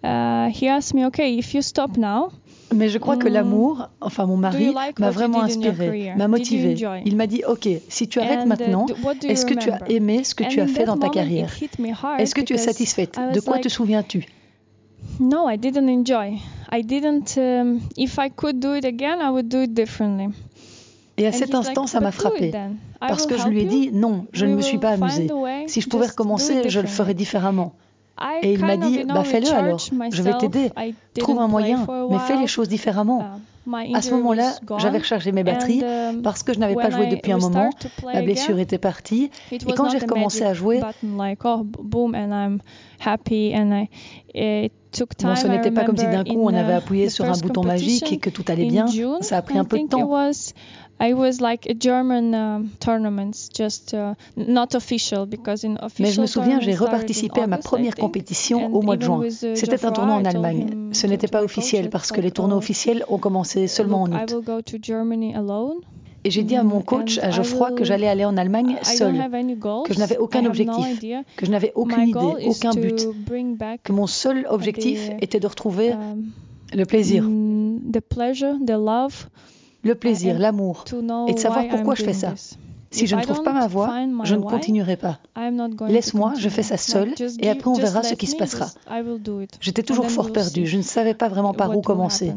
[SPEAKER 2] uh, he asked me, okay, if you stop now,
[SPEAKER 1] mais je crois que
[SPEAKER 2] um,
[SPEAKER 1] l'amour, enfin mon mari,
[SPEAKER 2] like
[SPEAKER 1] m'a vraiment inspiré, m'a motivé. Il m'a dit, ok, si tu arrêtes
[SPEAKER 2] and uh,
[SPEAKER 1] maintenant, est-ce que tu as aimé ce que
[SPEAKER 2] and
[SPEAKER 1] tu as fait dans ta carrière? Est-ce que tu es satisfaite? De quoi
[SPEAKER 2] like, te
[SPEAKER 1] souviens-tu?
[SPEAKER 2] No, I didn't enjoy. I didn't. Um, if I could do it again, I would do it differently.
[SPEAKER 1] Et à cet instant, ça m'a frappé, parce que je lui ai dit, non, je ne me suis pas amusée. Si je pouvais recommencer, je le ferais différemment. Et il m'a dit, bah fais-le alors, je vais t'aider, trouve un moyen, mais fais les choses différemment. À ce moment-là, j'avais rechargé mes batteries parce que je n'avais pas joué depuis un moment, ma blessure était partie, et quand j'ai recommencé à jouer, non, ce n'était pas comme si d'un coup on avait appuyé sur un bouton magique et que tout allait bien, ça a pris un peu de temps. Mais je me souviens, j'ai reparticipé à ma première compétition au mois de juin. C'était un tournoi en Allemagne. Ce n'était pas officiel parce que les tournois officiels ont commencé seulement en août. Et j'ai dit à mon coach, à Geoffroy, que j'allais aller en Allemagne seule, que je n'avais aucun objectif, que je n'avais aucune idée, aucun but, que mon seul objectif était de retrouver le plaisir le plaisir, l'amour, et de savoir pourquoi je fais ça. Si je ne trouve pas ma voie, je ne continuerai pas. Laisse-moi, je fais ça
[SPEAKER 2] seul
[SPEAKER 1] et après on verra ce qui se passera. J'étais toujours fort perdu, je ne savais pas vraiment par où commencer.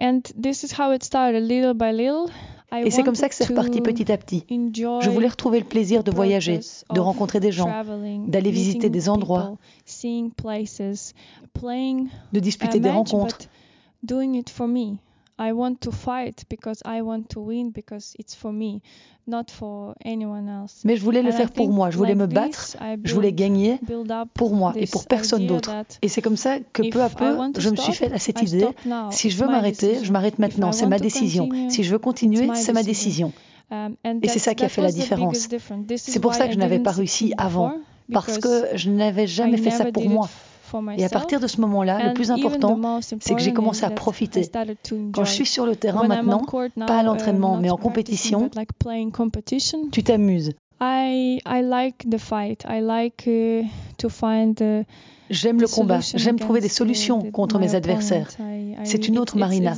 [SPEAKER 2] And this is how it started, little by little.
[SPEAKER 1] Et c'est comme ça que c'est reparti petit à petit. Je voulais retrouver le plaisir de voyager, de rencontrer des gens, d'aller visiter des endroits, de disputer des rencontres. Mais je voulais le faire pour moi, je voulais me battre, je voulais gagner pour moi et pour personne d'autre. Et c'est comme ça que peu à peu, je me suis fait à cette idée, si je veux m'arrêter, je m'arrête maintenant, c'est ma décision. Si je veux continuer, c'est ma décision. Et c'est ça qui a fait la différence. C'est pour ça que je n'avais pas réussi avant, parce que je n'avais jamais fait ça pour moi. Et à partir de ce moment-là, le plus important, c'est que j'ai commencé à profiter. Quand je suis sur le terrain maintenant, pas à l'entraînement, mais en compétition, tu t'amuses. J'aime le combat, j'aime trouver des solutions contre mes adversaires. C'est une autre Marina.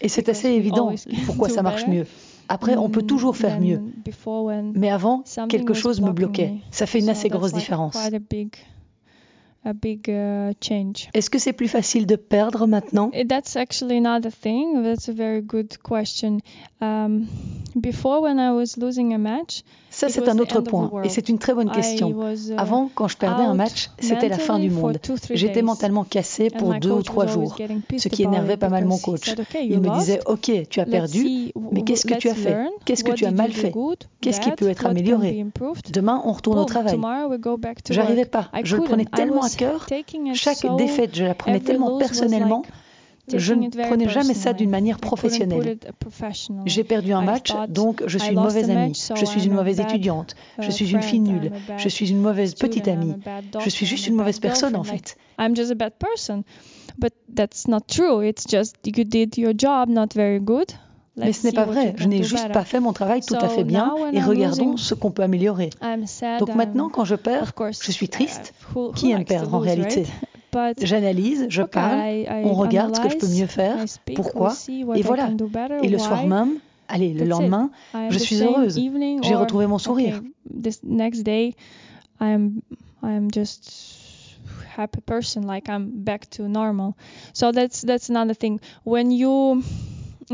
[SPEAKER 1] Et c'est assez évident pourquoi ça marche mieux. Après, on peut toujours faire mieux. Mais avant, quelque chose me bloquait. Ça fait une assez grosse différence. Est-ce que c'est plus facile de perdre maintenant? Ça, c'est un autre point, et c'est une très bonne question. Avant, quand je perdais un match, c'était la fin du monde. J'étais mentalement cassé pour deux ou trois jours, ce qui énervait pas mal mon coach. Il me disait, OK, tu as perdu, mais qu'est-ce que tu as fait? Qu'est-ce que tu as mal fait? Qu'est-ce qui peut être amélioré? Demain, on retourne au travail. J'arrivais pas, je le prenais tellement à cœur. Chaque défaite, je la prenais tellement personnellement je ne prenais jamais ça d'une manière professionnelle. J'ai perdu un match, donc je suis une mauvaise amie. Je suis une mauvaise étudiante. Je suis une fille nulle. Je suis une mauvaise petite amie. Je suis juste une mauvaise personne, en fait. Mais ce n'est pas vrai, je n'ai juste pas fait mon travail tout à fait bien et regardons ce qu'on peut améliorer. Donc maintenant, quand je perds, je suis triste. Qui aime perdre en réalité? J'analyse, je parle, on regarde ce que je peux mieux faire, pourquoi, et voilà. Et le soir même, allez, le lendemain, je suis heureuse, j'ai retrouvé mon sourire.
[SPEAKER 2] happy person like i'm back to normal. So that's that's another thing. When you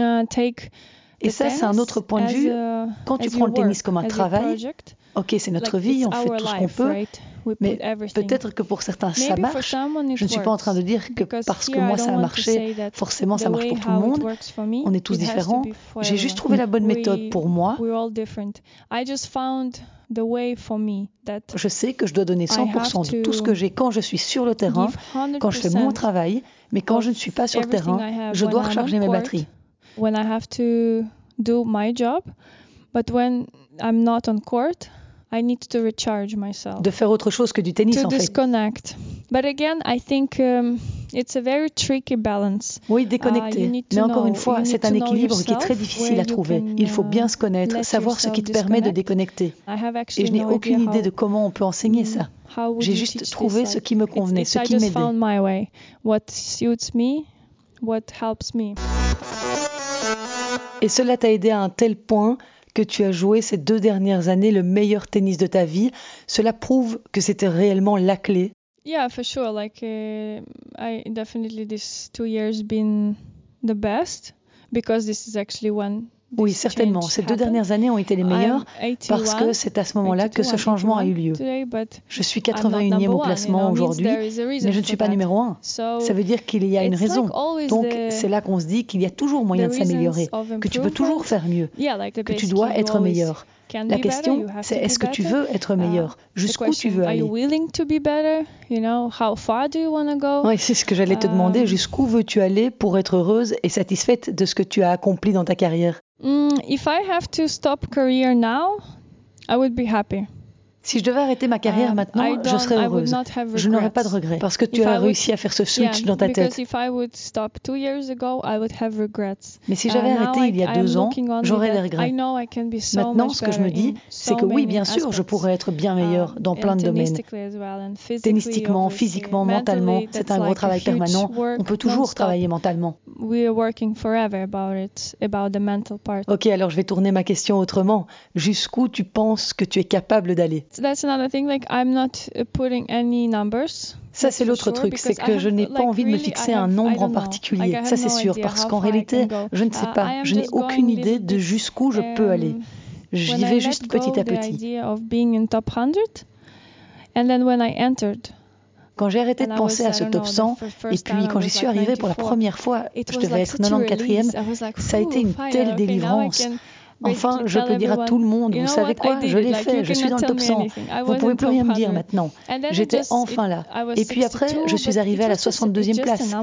[SPEAKER 2] uh, take
[SPEAKER 1] et ça, c'est un autre point de vue. Quand tu prends le tennis comme un travail, ok, c'est notre vie, on fait tout ce qu'on peut, mais peut-être que pour certains, ça marche. Je ne suis pas en train de dire que parce que moi, ça a marché, forcément, ça marche pour tout le monde. On est tous différents. J'ai juste trouvé la bonne méthode pour moi. Je sais que je dois donner 100% de tout ce que j'ai quand je suis sur le terrain, quand je fais mon travail, mais quand je ne suis pas sur le terrain, je dois recharger mes batteries
[SPEAKER 2] when I have to do my job, but when I'm not on court, I need to recharge myself.
[SPEAKER 1] De faire autre chose que du tennis
[SPEAKER 2] to
[SPEAKER 1] en
[SPEAKER 2] disconnect. fait. But again, I think um, it's a very tricky balance.
[SPEAKER 1] Oui,
[SPEAKER 2] déconnecter. Uh,
[SPEAKER 1] Mais encore
[SPEAKER 2] know,
[SPEAKER 1] une
[SPEAKER 2] fois,
[SPEAKER 1] c'est un équilibre qui est très difficile à trouver.
[SPEAKER 2] Can, uh,
[SPEAKER 1] Il faut bien
[SPEAKER 2] uh,
[SPEAKER 1] se connaître, savoir ce qui te
[SPEAKER 2] disconnect.
[SPEAKER 1] permet de déconnecter. Et je n'ai aucune idée
[SPEAKER 2] how,
[SPEAKER 1] de comment on peut enseigner
[SPEAKER 2] mm, ça.
[SPEAKER 1] J'ai juste trouvé ce qui me convenait,
[SPEAKER 2] it's,
[SPEAKER 1] ce qui m'aidait.
[SPEAKER 2] What suits me, what helps me.
[SPEAKER 1] Et cela t'a aidé à un tel point que tu as joué ces deux dernières années le meilleur tennis de ta vie. Cela prouve que c'était réellement la clé.
[SPEAKER 2] Yeah, for sure. Like uh, I definitely these two years been the best because this is actually one
[SPEAKER 1] oui, certainement. Ces deux dernières années ont été les meilleures parce que c'est à ce moment-là que ce changement a eu lieu. Je suis 81e au classement aujourd'hui, mais je ne suis pas numéro
[SPEAKER 2] 1.
[SPEAKER 1] Ça veut dire qu'il y a une raison. Donc, c'est là qu'on se dit qu'il y a toujours moyen de s'améliorer, que tu peux toujours faire mieux, que tu dois être meilleur. La question, c'est est-ce que tu veux être meilleur? Jusqu'où tu veux aller? Oui, c'est ce que j'allais te demander. Jusqu'où veux-tu aller pour être heureuse et satisfaite de ce que tu as accompli dans ta carrière?
[SPEAKER 2] Mm, if I have to stop career now, I would be happy.
[SPEAKER 1] Si je devais arrêter ma carrière maintenant, je serais heureuse. Je n'aurais pas de
[SPEAKER 2] regrets
[SPEAKER 1] parce que tu as réussi à faire ce switch dans ta tête. Mais si j'avais arrêté il y a deux ans, j'aurais des regrets. Maintenant, ce que je me dis, c'est que oui, bien sûr, je pourrais être bien
[SPEAKER 2] meilleure
[SPEAKER 1] dans plein de domaines. Tennistiquement, physiquement, mentalement, c'est un gros travail permanent. On peut toujours travailler mentalement. Ok, alors je vais tourner ma question autrement. Jusqu'où tu penses que tu es capable d'aller? Ça, c'est l'autre truc, c'est que je n'ai pas envie de me fixer un nombre en particulier. Ça, c'est sûr, parce qu'en réalité, je ne sais pas, je n'ai aucune idée de jusqu'où je peux aller. J'y vais juste petit à petit. Quand j'ai arrêté de penser à ce top 100, et puis quand j'y suis arrivée pour la première fois, je devais être 94e, ça a été une telle délivrance. Enfin, je peux dire à tout le monde, vous savez quoi, je l'ai fait, je suis dans le top 100. Vous
[SPEAKER 2] ne
[SPEAKER 1] pouvez plus rien me dire maintenant. J'étais enfin là. Et puis après, je suis
[SPEAKER 2] arrivé
[SPEAKER 1] à la 62e place.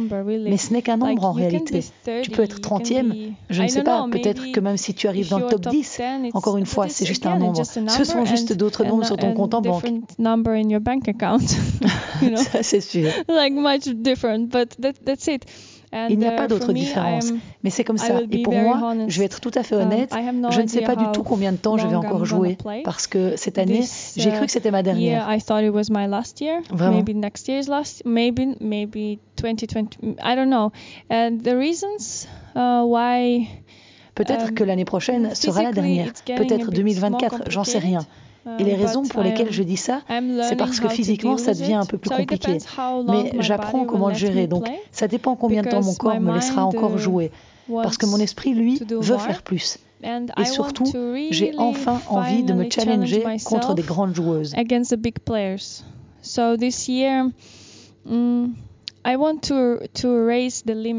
[SPEAKER 1] Mais ce n'est qu'un nombre en réalité. Tu peux être 30e, je ne sais pas, peut-être que même si tu arrives dans le top 10, encore une fois, c'est juste un nombre. Ce sont juste d'autres nombres sur ton compte en banque. Ça, c'est sûr.
[SPEAKER 2] Like much different, but that's it.
[SPEAKER 1] Il n'y a pas d'autre différence. Mais c'est comme ça. Et pour moi, je vais être tout à fait honnête, je ne sais pas du tout combien de temps je vais encore jouer parce que cette année, j'ai cru que c'était ma dernière.
[SPEAKER 2] Vraiment.
[SPEAKER 1] Peut-être que l'année prochaine sera la dernière. Peut-être 2024, j'en sais rien. Et les raisons pour lesquelles je dis ça, c'est parce que physiquement, ça devient un peu plus compliqué. Mais j'apprends comment le gérer. Donc, ça dépend combien de temps mon corps me laissera encore jouer. Parce que mon esprit, lui, veut faire plus. Et surtout, j'ai enfin envie de me challenger contre des grandes joueuses.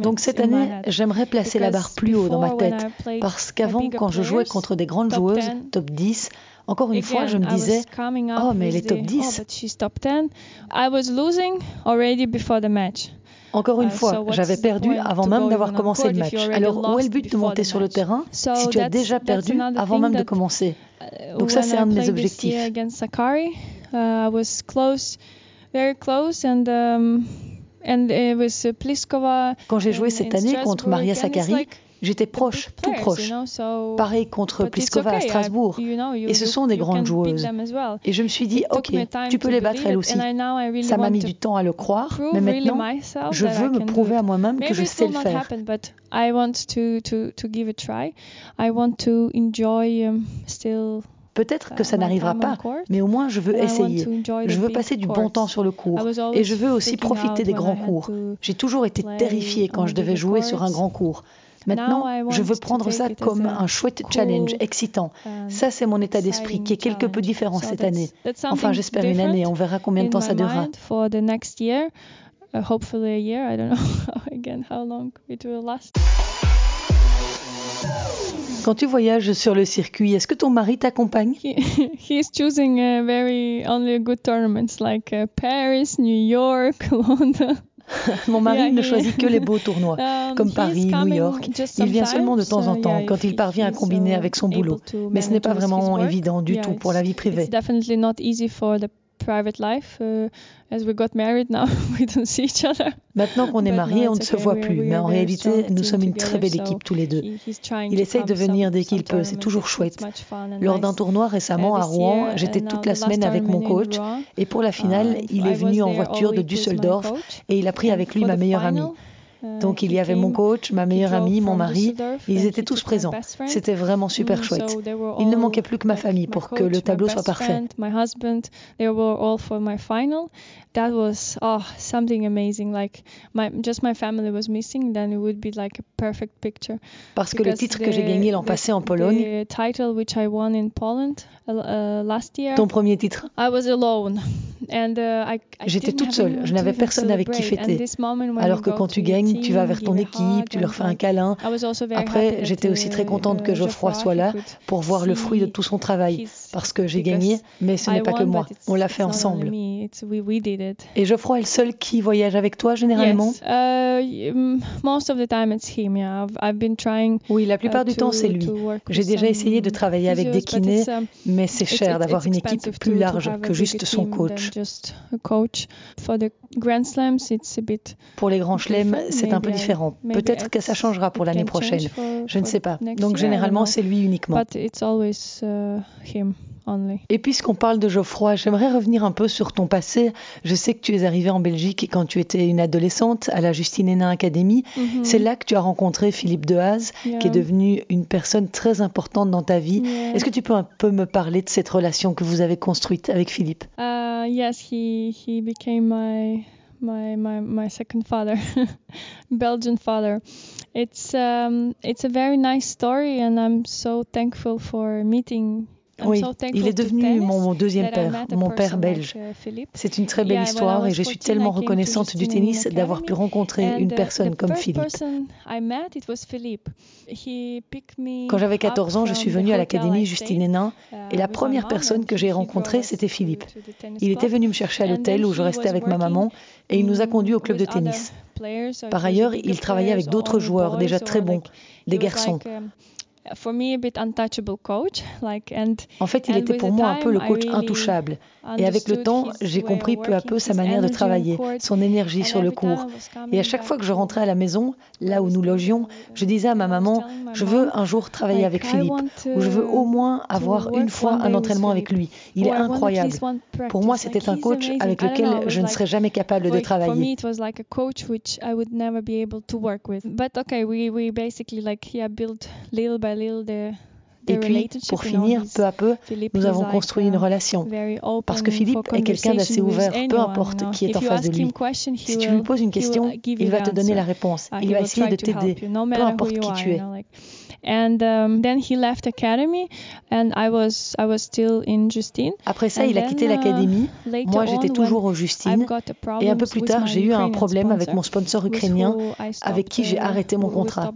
[SPEAKER 1] Donc cette année, j'aimerais placer la barre plus haut dans ma tête, parce qu'avant, quand je jouais contre des grandes joueuses, top 10, encore une fois, je me disais, oh, mais elle est top 10. Encore une fois, j'avais perdu avant même d'avoir commencé le match. Alors, où est le but de monter sur le terrain si tu as déjà perdu avant même de commencer? Donc ça, c'est un de mes objectifs. Quand j'ai joué cette année contre Maria Sakkari, J'étais proche, tout proche. Pareil contre Pliskova à Strasbourg. Et ce sont des grandes joueuses. Et je me suis dit, OK, tu peux les battre elles aussi. Ça m'a mis du temps à le croire, mais maintenant, je veux me prouver à moi-même que je sais le faire. Peut-être que ça n'arrivera pas, mais au moins je veux essayer. Je veux passer du bon temps sur le cours et je veux aussi profiter des grands cours. J'ai toujours été terrifiée quand je devais jouer sur un grand cours. Maintenant, je veux prendre ça comme un chouette challenge excitant. Ça, c'est mon état d'esprit qui est quelque peu différent cette année. Enfin, j'espère une année. On verra combien de temps ça durera. Quand tu voyages sur le circuit, est-ce que ton mari t'accompagne?
[SPEAKER 2] He is choosing very only good tournaments like Paris, New York, London.
[SPEAKER 1] Mon mari ne choisit que les beaux tournois, comme Paris, New York. Il vient seulement de temps en temps quand il parvient à combiner avec son boulot. Mais ce n'est pas vraiment évident du tout pour la vie privée
[SPEAKER 2] private life. Uh, as we got married now, we don't see each other.
[SPEAKER 1] Maintenant qu'on est mariés, on ne se voit plus. Mais en réalité, nous sommes une très belle équipe tous les deux. Il essaye de venir dès qu'il peut. C'est toujours chouette. Lors d'un tournoi récemment à Rouen, j'étais toute la semaine avec mon coach. Et pour la finale, il est venu en voiture de Düsseldorf et il a pris avec lui ma meilleure amie. Donc il y avait mon coach, ma meilleure amie, mon mari, ils étaient tous présents. C'était vraiment super chouette. Il ne manquait plus que ma famille pour que le tableau soit parfait. Parce que le titre que j'ai gagné l'an passé en Pologne. Ton premier titre? J'étais toute seule, je n'avais personne avec qui fêter. Alors que quand tu gagnes, tu vas vers ton équipe, tu leur fais un câlin. Après, j'étais aussi très contente que Geoffroy soit là pour voir le fruit de tout son travail, parce que j'ai gagné, mais ce n'est pas que moi. On l'a fait ensemble. Et Geoffroy est le seul qui voyage avec toi généralement? Oui, la plupart du temps, c'est lui. J'ai déjà essayé de travailler avec des kinés, mais c'est cher d'avoir une équipe plus large que juste son coach. Pour les grands chelems, c'est un peu différent. Peut-être que ça changera pour l'année prochaine. Je ne sais pas. Donc généralement, c'est lui uniquement. Et puisqu'on parle de Geoffroy, j'aimerais revenir un peu sur ton passé. Je sais que tu es arrivée en Belgique quand tu étais une adolescente à la Justine Hénin Academy.
[SPEAKER 2] Mhm.
[SPEAKER 1] C'est là que tu as rencontré Philippe Dehaze, qui est devenu une personne très importante dans ta vie. Est-ce que tu peux un peu me parler de cette relation que vous avez construite avec Philippe?
[SPEAKER 2] Uh, Yes, he, he became my my my, my second father, Belgian father. It's um, it's a very nice story, and I'm so thankful for meeting
[SPEAKER 1] oui, il est devenu mon deuxième père, mon père belge. C'est une très belle histoire et je suis tellement reconnaissante du tennis d'avoir pu rencontrer une personne comme Philippe. Quand j'avais 14 ans, je suis venue à l'Académie Justine Hénin et la première personne que j'ai rencontrée, c'était Philippe. Il était venu me chercher à l'hôtel où je restais avec ma maman et il nous a conduits au club de tennis. Par ailleurs, il travaillait avec d'autres joueurs déjà très bons, des garçons. En fait, il était pour moi un peu le coach intouchable. Et avec le temps, j'ai compris peu à peu sa manière de travailler, son énergie sur le cours. Et à chaque fois que je rentrais à la maison, là où nous logions, je disais à ma maman, je veux un jour travailler avec Philippe, ou je veux au moins avoir une fois un entraînement avec
[SPEAKER 2] lui. Il est incroyable. Pour moi, c'était un coach avec lequel je ne serais jamais capable de travailler
[SPEAKER 1] et puis, pour finir, peu à peu, nous avons construit une relation. Parce que Philippe est quelqu'un d'assez ouvert, peu importe qui est en face de lui. Si tu lui poses une question, il va te donner la réponse. Il va essayer de t'aider, peu importe qui tu es.
[SPEAKER 2] And um, then he left academy, and I was I was still in Justine.
[SPEAKER 1] Après ça, il a quitté l'académie. Uh, Moi, j'étais toujours au Justine. Et un peu plus tard, j'ai eu un problème avec mon sponsor ukrainien, avec qui j'ai arrêté mon contrat.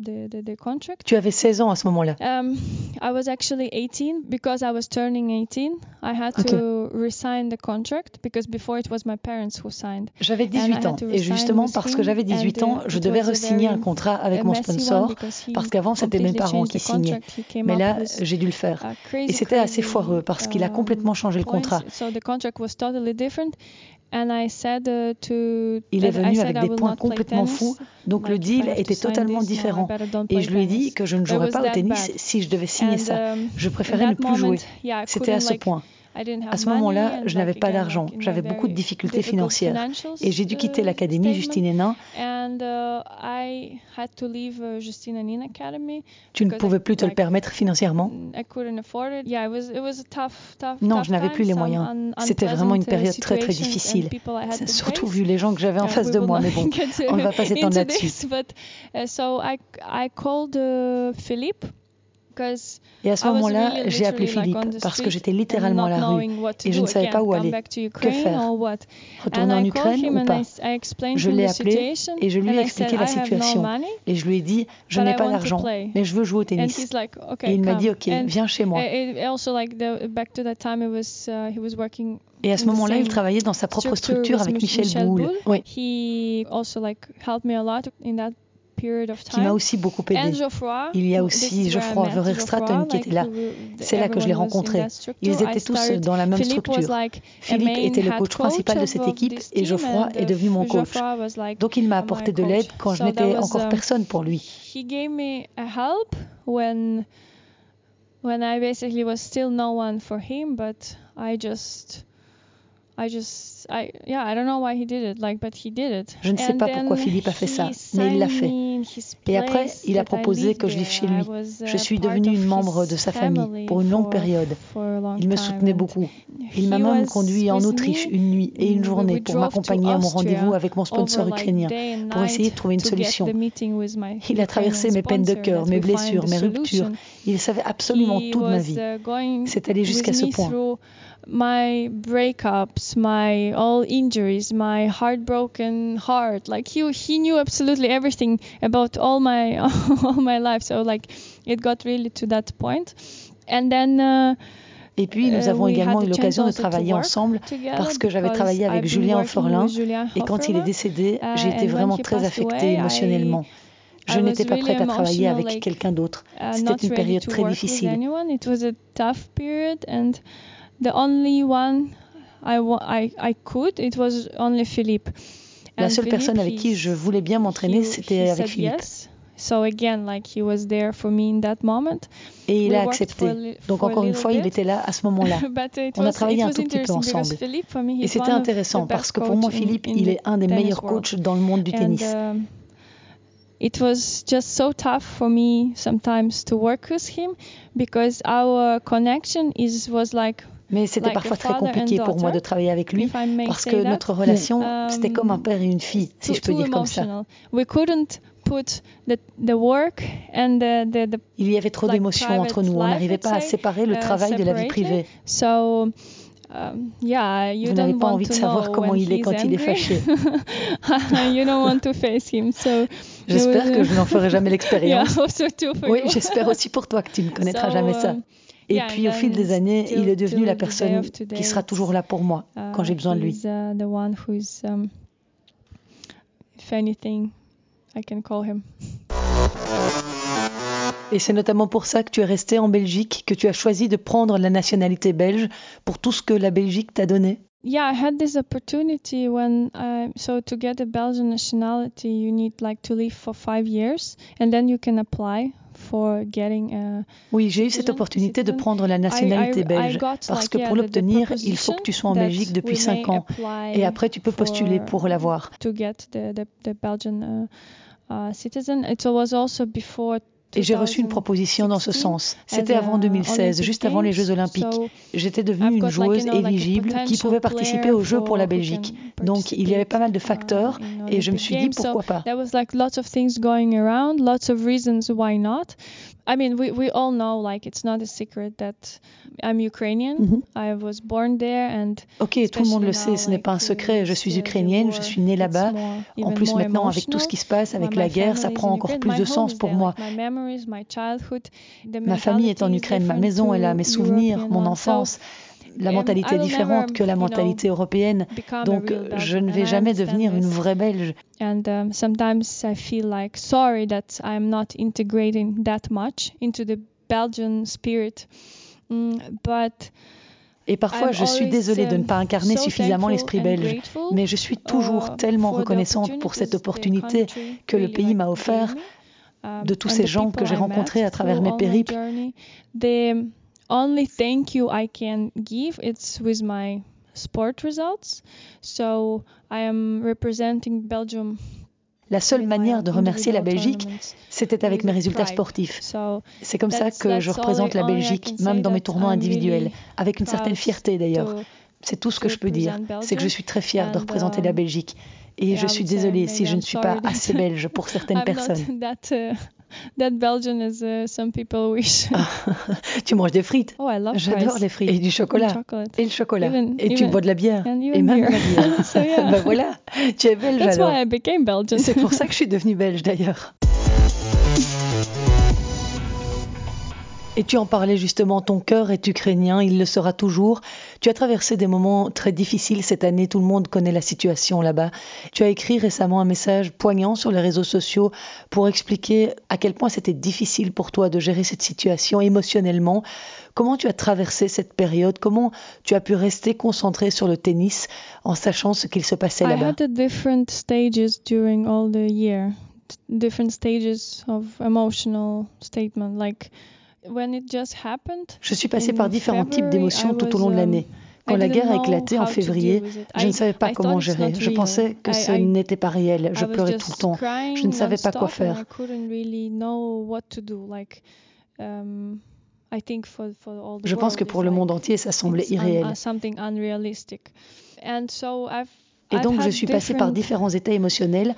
[SPEAKER 1] Tu avais 16 ans à ce moment-là.
[SPEAKER 2] Um, I was actually 18 because I was turning 18. I had okay. to resign the contract because before it was my parents who signed.
[SPEAKER 1] J'avais 18 ans et justement parce que j'avais 18 ans, je devais re-signer un contrat avec mon sponsor parce qu'avant c'était mes parents qui signait. Mais là, j'ai dû le faire. Et c'était assez foireux parce qu'il a um, complètement changé le contrat. Il est venu avec des points complètement fous, donc le deal était totalement différent. Et je lui ai dit que je ne jouerais pas au tennis si je devais signer ça.
[SPEAKER 2] Um,
[SPEAKER 1] je préférais ne plus jouer. C'était à ce point. À ce moment-là, je n'avais pas d'argent, j'avais beaucoup de difficultés financières. et j'ai dû quitter l'académie Justine Hénin.
[SPEAKER 2] Uh,
[SPEAKER 1] uh, tu ne pouvais plus te le permettre financièrement? Non, je n'avais plus les moyens. C'était vraiment une période très très difficile, surtout vu les gens que j'avais en face de moi, mais bon, on ne va pas s'étendre là-dessus. Et à ce moment-là, j'ai appelé Philippe parce que j'étais littéralement à la rue et je ne savais pas où aller. Que faire? Retourner en Ukraine ou pas? Je l'ai appelé et je lui ai expliqué la situation. Et je lui ai dit, je n'ai pas d'argent, mais je veux jouer au tennis. Et il m'a dit, ok, viens chez moi. Et à ce moment-là, il travaillait dans sa propre structure avec Michel Boulle. Oui qui m'a aussi beaucoup aidé. Il y a aussi Geoffroy Verhofstadt qui était là. C'est là que je l'ai rencontré. Ils étaient tous dans la même structure. Philippe était le coach principal de cette équipe et Geoffroy est devenu mon coach. Donc il m'a apporté de l'aide quand je n'étais encore um, personne pour lui.
[SPEAKER 2] when I basically was still no one for him, but I just I just, I, yeah, I don't know why he did it, like, but he did it.
[SPEAKER 1] Je ne sais pas pourquoi Philippe a fait ça, mais il l'a fait. Et après, il a proposé que je vive chez lui. Je suis devenue une membre de sa famille pour une longue période. Il me soutenait beaucoup. Il m'a même conduit en Autriche une nuit et une journée pour m'accompagner à mon rendez-vous avec mon sponsor ukrainien pour essayer de trouver une solution. Il a traversé mes peines de cœur, mes blessures, mes ruptures. Il savait absolument tout de ma vie. Uh, C'est allé jusqu'à ce point.
[SPEAKER 2] my breakups, my all injuries, my heartbroken heart. Like he he knew absolutely everything about all my all my life. So like it got really to that point. And then uh,
[SPEAKER 1] Et puis, nous uh, avons également eu l'occasion de travailler ensemble parce que j'avais travaillé avec Julien Forlin et quand il est décédé, uh, j'ai été vraiment très affectée émotionnellement. Je n'étais pas prête à travailler avec quelqu'un d'autre. C'était une période très difficile.
[SPEAKER 2] the only one I, I, I could, it was only Philippe.
[SPEAKER 1] La seule personne avec qui je voulais bien m'entraîner, c'était avec Philippe.
[SPEAKER 2] Yes. So again, like he was there for me in that moment.
[SPEAKER 1] Et il a accepté. Donc encore une fois, il était là à ce moment-là. On a travaillé un tout petit peu ensemble. Et c'était intéressant parce que pour moi, Philippe, il est un des meilleurs coachs dans le monde du tennis. Um,
[SPEAKER 2] it was just so tough for me sometimes to work with him because our connection is was like
[SPEAKER 1] Mais c'était parfois très compliqué pour moi de travailler avec lui parce que notre relation, um, c'était comme un père et une fille, si je peux dire comme ça. Il y avait trop d'émotions entre nous. On n'arrivait pas à séparer le uh, travail de la vie privée.
[SPEAKER 2] Um,
[SPEAKER 1] Vous n'avez pas envie de savoir comment il est quand il est fâché. J'espère que je n'en ferai jamais l'expérience. oui, j'espère aussi pour toi que tu ne connaîtras jamais ça. Et puis au fil des années, il est devenu la personne qui sera toujours là pour moi uh, quand j'ai besoin de lui.
[SPEAKER 2] Uh, um,
[SPEAKER 1] Et c'est notamment pour ça que tu es resté en Belgique, que tu as choisi de prendre la nationalité belge pour tout ce que la Belgique t'a donné.
[SPEAKER 2] Yeah, I had this opportunity when I, so to get a Belgian nationality, you need like to live for five years, and then you can apply
[SPEAKER 1] oui, j'ai eu cette opportunité de prendre la nationalité belge parce que pour l'obtenir, il faut que tu sois en Belgique depuis 5 ans. et après tu peux postuler pour l'avoir. Et j'ai reçu une proposition dans ce sens. C'était avant 2016, juste avant les Jeux Olympiques. J'étais devenue une joueuse éligible qui pouvait participer aux Jeux pour la Belgique. Donc il y avait pas mal de facteurs et je me suis dit pourquoi pas?
[SPEAKER 2] I mean, we, we all know, like, it's not a secret that I'm Ukrainian.
[SPEAKER 1] Mhm.
[SPEAKER 2] I was born there and
[SPEAKER 1] Ok, tout le monde le sait, ce n'est pas un secret. Je suis ukrainienne, je suis née là-bas. En plus, maintenant, avec tout ce qui se passe, avec la guerre, ça prend encore plus de sens pour moi. Ma famille est en Ukraine, ma maison est là, mes souvenirs, mon enfance. La mentalité est différente que la mentalité européenne. Donc, je ne vais jamais devenir une vraie Belge.
[SPEAKER 2] And um, sometimes I feel like sorry that I'm not integrating that much into the Belgian spirit. Mm, but
[SPEAKER 1] Et parfois,
[SPEAKER 2] I'm
[SPEAKER 1] je suis désolée de ne pas
[SPEAKER 2] um,
[SPEAKER 1] incarner
[SPEAKER 2] so
[SPEAKER 1] suffisamment l'esprit belge, mais je suis toujours
[SPEAKER 2] uh,
[SPEAKER 1] tellement reconnaissante pour cette opportunité que le pays m'a offert
[SPEAKER 2] um,
[SPEAKER 1] de tous ces gens que j'ai rencontrés à travers mes périples.
[SPEAKER 2] Journey. The only thank you I can give it's with my sport results. So I am representing Belgium.
[SPEAKER 1] La seule manière de remercier la Belgique, c'était avec mes résultats sportifs. C'est comme ça que je représente la Belgique, même dans mes tournois individuels, avec une certaine fierté d'ailleurs. C'est tout ce que je peux dire, c'est que je suis très fière de représenter la
[SPEAKER 2] um,
[SPEAKER 1] Belgique. Et
[SPEAKER 2] yeah,
[SPEAKER 1] je suis désolée si je ne suis pas assez belge pour certaines personnes.
[SPEAKER 2] That Belgian as uh, some people wish.
[SPEAKER 1] Tu manges des frites
[SPEAKER 2] oh, I love
[SPEAKER 1] J'adore les frites. Et du chocolat.
[SPEAKER 2] chocolate.
[SPEAKER 1] Et le chocolat.
[SPEAKER 2] Even-
[SPEAKER 1] et tu
[SPEAKER 2] even-
[SPEAKER 1] bois de la bière.
[SPEAKER 2] and
[SPEAKER 1] Et même de la
[SPEAKER 2] beer.
[SPEAKER 1] bière.
[SPEAKER 2] So, yeah.
[SPEAKER 1] ben voilà, tu es belge
[SPEAKER 2] That's
[SPEAKER 1] alors.
[SPEAKER 2] why I became Belgian.
[SPEAKER 1] C'est pour ça que je suis devenue belge d'ailleurs. Et tu en parlais justement, ton cœur est ukrainien, il le sera toujours. Tu as traversé des moments très difficiles cette année, tout le monde connaît la situation là-bas. Tu as écrit récemment un message poignant sur les réseaux sociaux pour expliquer à quel point c'était difficile pour toi de gérer cette situation émotionnellement. Comment tu as traversé cette période? Comment tu as pu rester concentré sur le tennis en sachant ce qu'il se passait là-bas?
[SPEAKER 2] Different stages during all the year, different stages of emotional statement. Like when it just happened.
[SPEAKER 1] Je suis passée par différents types d'émotions tout au long de l'année.
[SPEAKER 2] um,
[SPEAKER 1] Quand
[SPEAKER 2] I
[SPEAKER 1] la guerre a éclaté en février, je ne savais pas comment gérer. Je pensais que ce n'était pas réel. Je pleurais tout le temps. Je ne savais pas quoi faire.
[SPEAKER 2] Um,
[SPEAKER 1] Je pense que pour le monde entier, ça semblait irréel.
[SPEAKER 2] I've
[SPEAKER 1] Et donc, je suis passée par différents états émotionnels.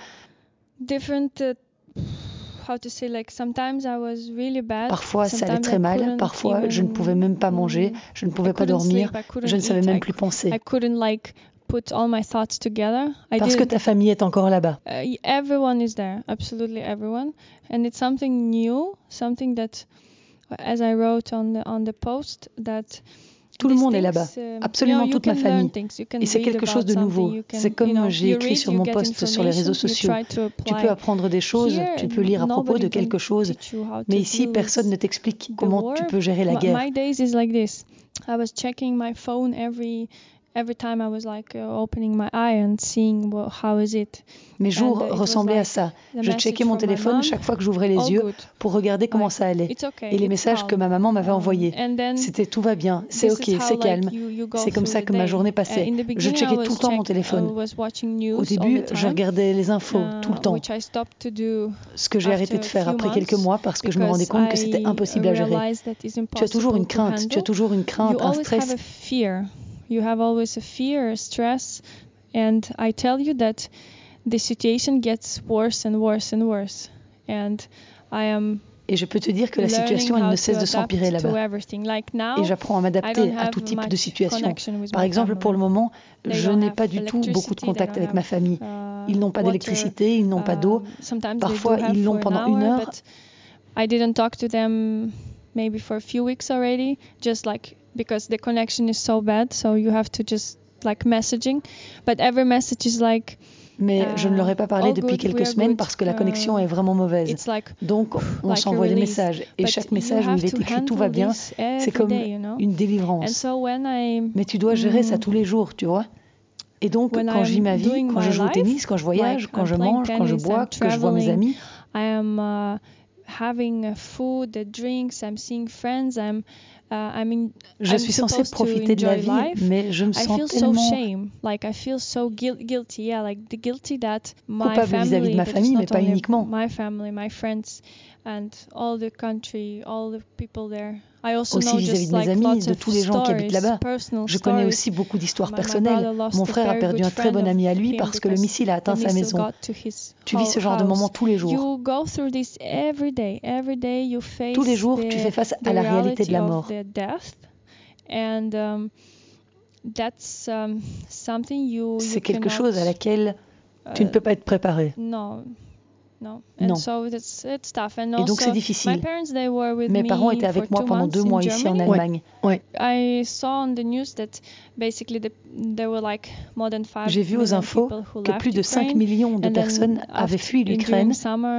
[SPEAKER 2] Different how to say like sometimes I was really bad
[SPEAKER 1] Parfois, ça allait très mal.
[SPEAKER 2] couldn't
[SPEAKER 1] Parfois, je ne pouvais même pas manger. Je ne pouvais pas dormir. Je ne savais même plus penser.
[SPEAKER 2] I couldn't like put all my thoughts together I
[SPEAKER 1] Parce que ta famille est encore là-bas.
[SPEAKER 2] uh, everyone is there absolutely everyone and it's something new something that as I wrote on the on the post that
[SPEAKER 1] Tout le monde est là-bas.
[SPEAKER 2] um,
[SPEAKER 1] Absolument toute ma famille. Et c'est quelque chose de nouveau. C'est comme j'ai écrit sur mon post sur les réseaux sociaux. Tu peux apprendre des choses, tu peux lire à propos de quelque chose. Mais ici, personne ne t'explique comment tu peux gérer la guerre.
[SPEAKER 2] Every time I was like uh, opening my eye and seeing well, how is it.
[SPEAKER 1] Mes jours
[SPEAKER 2] And, uh,
[SPEAKER 1] ressemblaient à ça. Je checkais mon téléphone
[SPEAKER 2] mom,
[SPEAKER 1] chaque fois que j'ouvrais les yeux
[SPEAKER 2] good.
[SPEAKER 1] pour regarder comment ça allait.
[SPEAKER 2] It's okay.
[SPEAKER 1] Et les messages
[SPEAKER 2] calm.
[SPEAKER 1] que ma maman m'avait
[SPEAKER 2] Um,
[SPEAKER 1] envoyés. C'était tout va bien, c'est ok, c'est calme. C'est comme ça que ma journée
[SPEAKER 2] Uh,
[SPEAKER 1] passait. Je checkais
[SPEAKER 2] was
[SPEAKER 1] tout le temps mon téléphone. Au début, je regardais les infos
[SPEAKER 2] uh,
[SPEAKER 1] tout le temps. Ce que j'ai arrêté de faire après quelques mois parce que je me rendais compte que c'était impossible à gérer. Tu as toujours une crainte, tu as toujours une crainte, un stress.
[SPEAKER 2] You have always a fear, a stress, and I tell you that the situation gets worse and worse and worse. And I am
[SPEAKER 1] Et je peux te dire que la situation, elle ne
[SPEAKER 2] to
[SPEAKER 1] cesse de s'empirer là-bas. Et j'apprends à
[SPEAKER 2] I
[SPEAKER 1] m'adapter à tout type de situation. Par exemple, pour le moment,
[SPEAKER 2] They
[SPEAKER 1] je n'ai
[SPEAKER 2] have
[SPEAKER 1] pas du tout beaucoup de contact avec ma famille.
[SPEAKER 2] uh,
[SPEAKER 1] Ils n'ont pas d'électricité, ils n'ont pas d'eau.
[SPEAKER 2] um, sometimes
[SPEAKER 1] Parfois,
[SPEAKER 2] they do have
[SPEAKER 1] ils l'ont pendant
[SPEAKER 2] an
[SPEAKER 1] une heure.
[SPEAKER 2] Maybe for a few weeks already, just like because the connection is so bad, so you have to just like messaging. But every message is like
[SPEAKER 1] Mais je ne leur ai pas parlé depuis
[SPEAKER 2] good,
[SPEAKER 1] quelques semaines
[SPEAKER 2] good.
[SPEAKER 1] parce que la connexion
[SPEAKER 2] Uh,
[SPEAKER 1] est vraiment mauvaise.
[SPEAKER 2] like
[SPEAKER 1] Donc, on
[SPEAKER 2] like
[SPEAKER 1] s'envoie des messages. Et
[SPEAKER 2] but
[SPEAKER 1] chaque message où il est écrit tout va bien, c'est comme
[SPEAKER 2] day, you know?
[SPEAKER 1] une
[SPEAKER 2] And
[SPEAKER 1] délivrance.
[SPEAKER 2] so when I
[SPEAKER 1] Mais tu dois gérer ça
[SPEAKER 2] Mm.
[SPEAKER 1] tous les jours, tu vois? Et donc,
[SPEAKER 2] When
[SPEAKER 1] quand
[SPEAKER 2] I
[SPEAKER 1] je vis ma vie, quand je joue au tennis, quand je voyage,
[SPEAKER 2] like
[SPEAKER 1] quand
[SPEAKER 2] I'm
[SPEAKER 1] je mange, quand je bois, que je vois mes amis,
[SPEAKER 2] I am uh, having uh, food, the drinks. I'm seeing friends. I'm Uh, I mean,
[SPEAKER 1] Je
[SPEAKER 2] I'm
[SPEAKER 1] suis censée profiter de la vie,
[SPEAKER 2] life.
[SPEAKER 1] mais je me
[SPEAKER 2] I
[SPEAKER 1] sens
[SPEAKER 2] feel so
[SPEAKER 1] tellement
[SPEAKER 2] shame, like I feel so guil- guilty, yeah, like the guilty that my
[SPEAKER 1] Coupable de ma famille, mais pas uniquement.
[SPEAKER 2] my family, my friends, and all the country, all the people there. I also
[SPEAKER 1] Aussi
[SPEAKER 2] know
[SPEAKER 1] vis-à-vis
[SPEAKER 2] just
[SPEAKER 1] de mes amis, de tous les gens qui habitent là-bas. Je connais aussi beaucoup d'histoires personnelles. Mon frère a perdu un très bon ami à lui parce que le missile a atteint sa maison. Tu vis ce genre de
[SPEAKER 2] house.
[SPEAKER 1] moments tous les jours. Tous les jours, tu fais face à la réalité de la mort.
[SPEAKER 2] um, that's um,
[SPEAKER 1] C'est quelque chose à laquelle tu ne
[SPEAKER 2] uh,
[SPEAKER 1] peux pas être préparé.
[SPEAKER 2] No, no.
[SPEAKER 1] Non.
[SPEAKER 2] And so it's it's tough. And
[SPEAKER 1] Et donc c'est
[SPEAKER 2] also, my
[SPEAKER 1] difficile.
[SPEAKER 2] parents they were with
[SPEAKER 1] Mes
[SPEAKER 2] me
[SPEAKER 1] parents étaient avec moi pendant deux
[SPEAKER 2] in
[SPEAKER 1] mois ici en. Allemagne.
[SPEAKER 2] I saw on the news that basically the, there were like more than five
[SPEAKER 1] J'ai vu aux infos
[SPEAKER 2] people who
[SPEAKER 1] que plus de 5
[SPEAKER 2] Ukraine,
[SPEAKER 1] millions de personnes avaient fui l'Ukraine,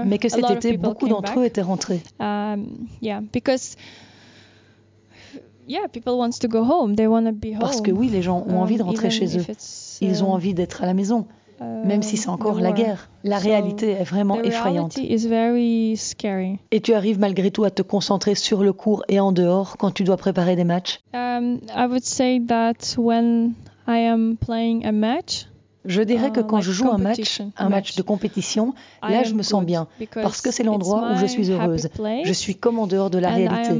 [SPEAKER 1] mais que cet été, beaucoup d'entre eux étaient rentrés.
[SPEAKER 2] Um, yeah, because yeah, people wants to go home. They want to be home.
[SPEAKER 1] Parce que oui, les gens ont envie de
[SPEAKER 2] Um,
[SPEAKER 1] rentrer chez eux. Ils ont
[SPEAKER 2] um,
[SPEAKER 1] envie d'être à la maison, même si c'est encore la guerre. La réalité est vraiment effrayante. Et tu arrives malgré tout à te concentrer sur le cours et en dehors quand tu dois préparer des matchs?
[SPEAKER 2] I would say that when I am playing a match,
[SPEAKER 1] Je dirais que
[SPEAKER 2] Uh,
[SPEAKER 1] quand je joue un match, un match de compétition, là je me sens bien. Parce que c'est l'endroit où je suis heureuse. Je suis comme en dehors de la réalité.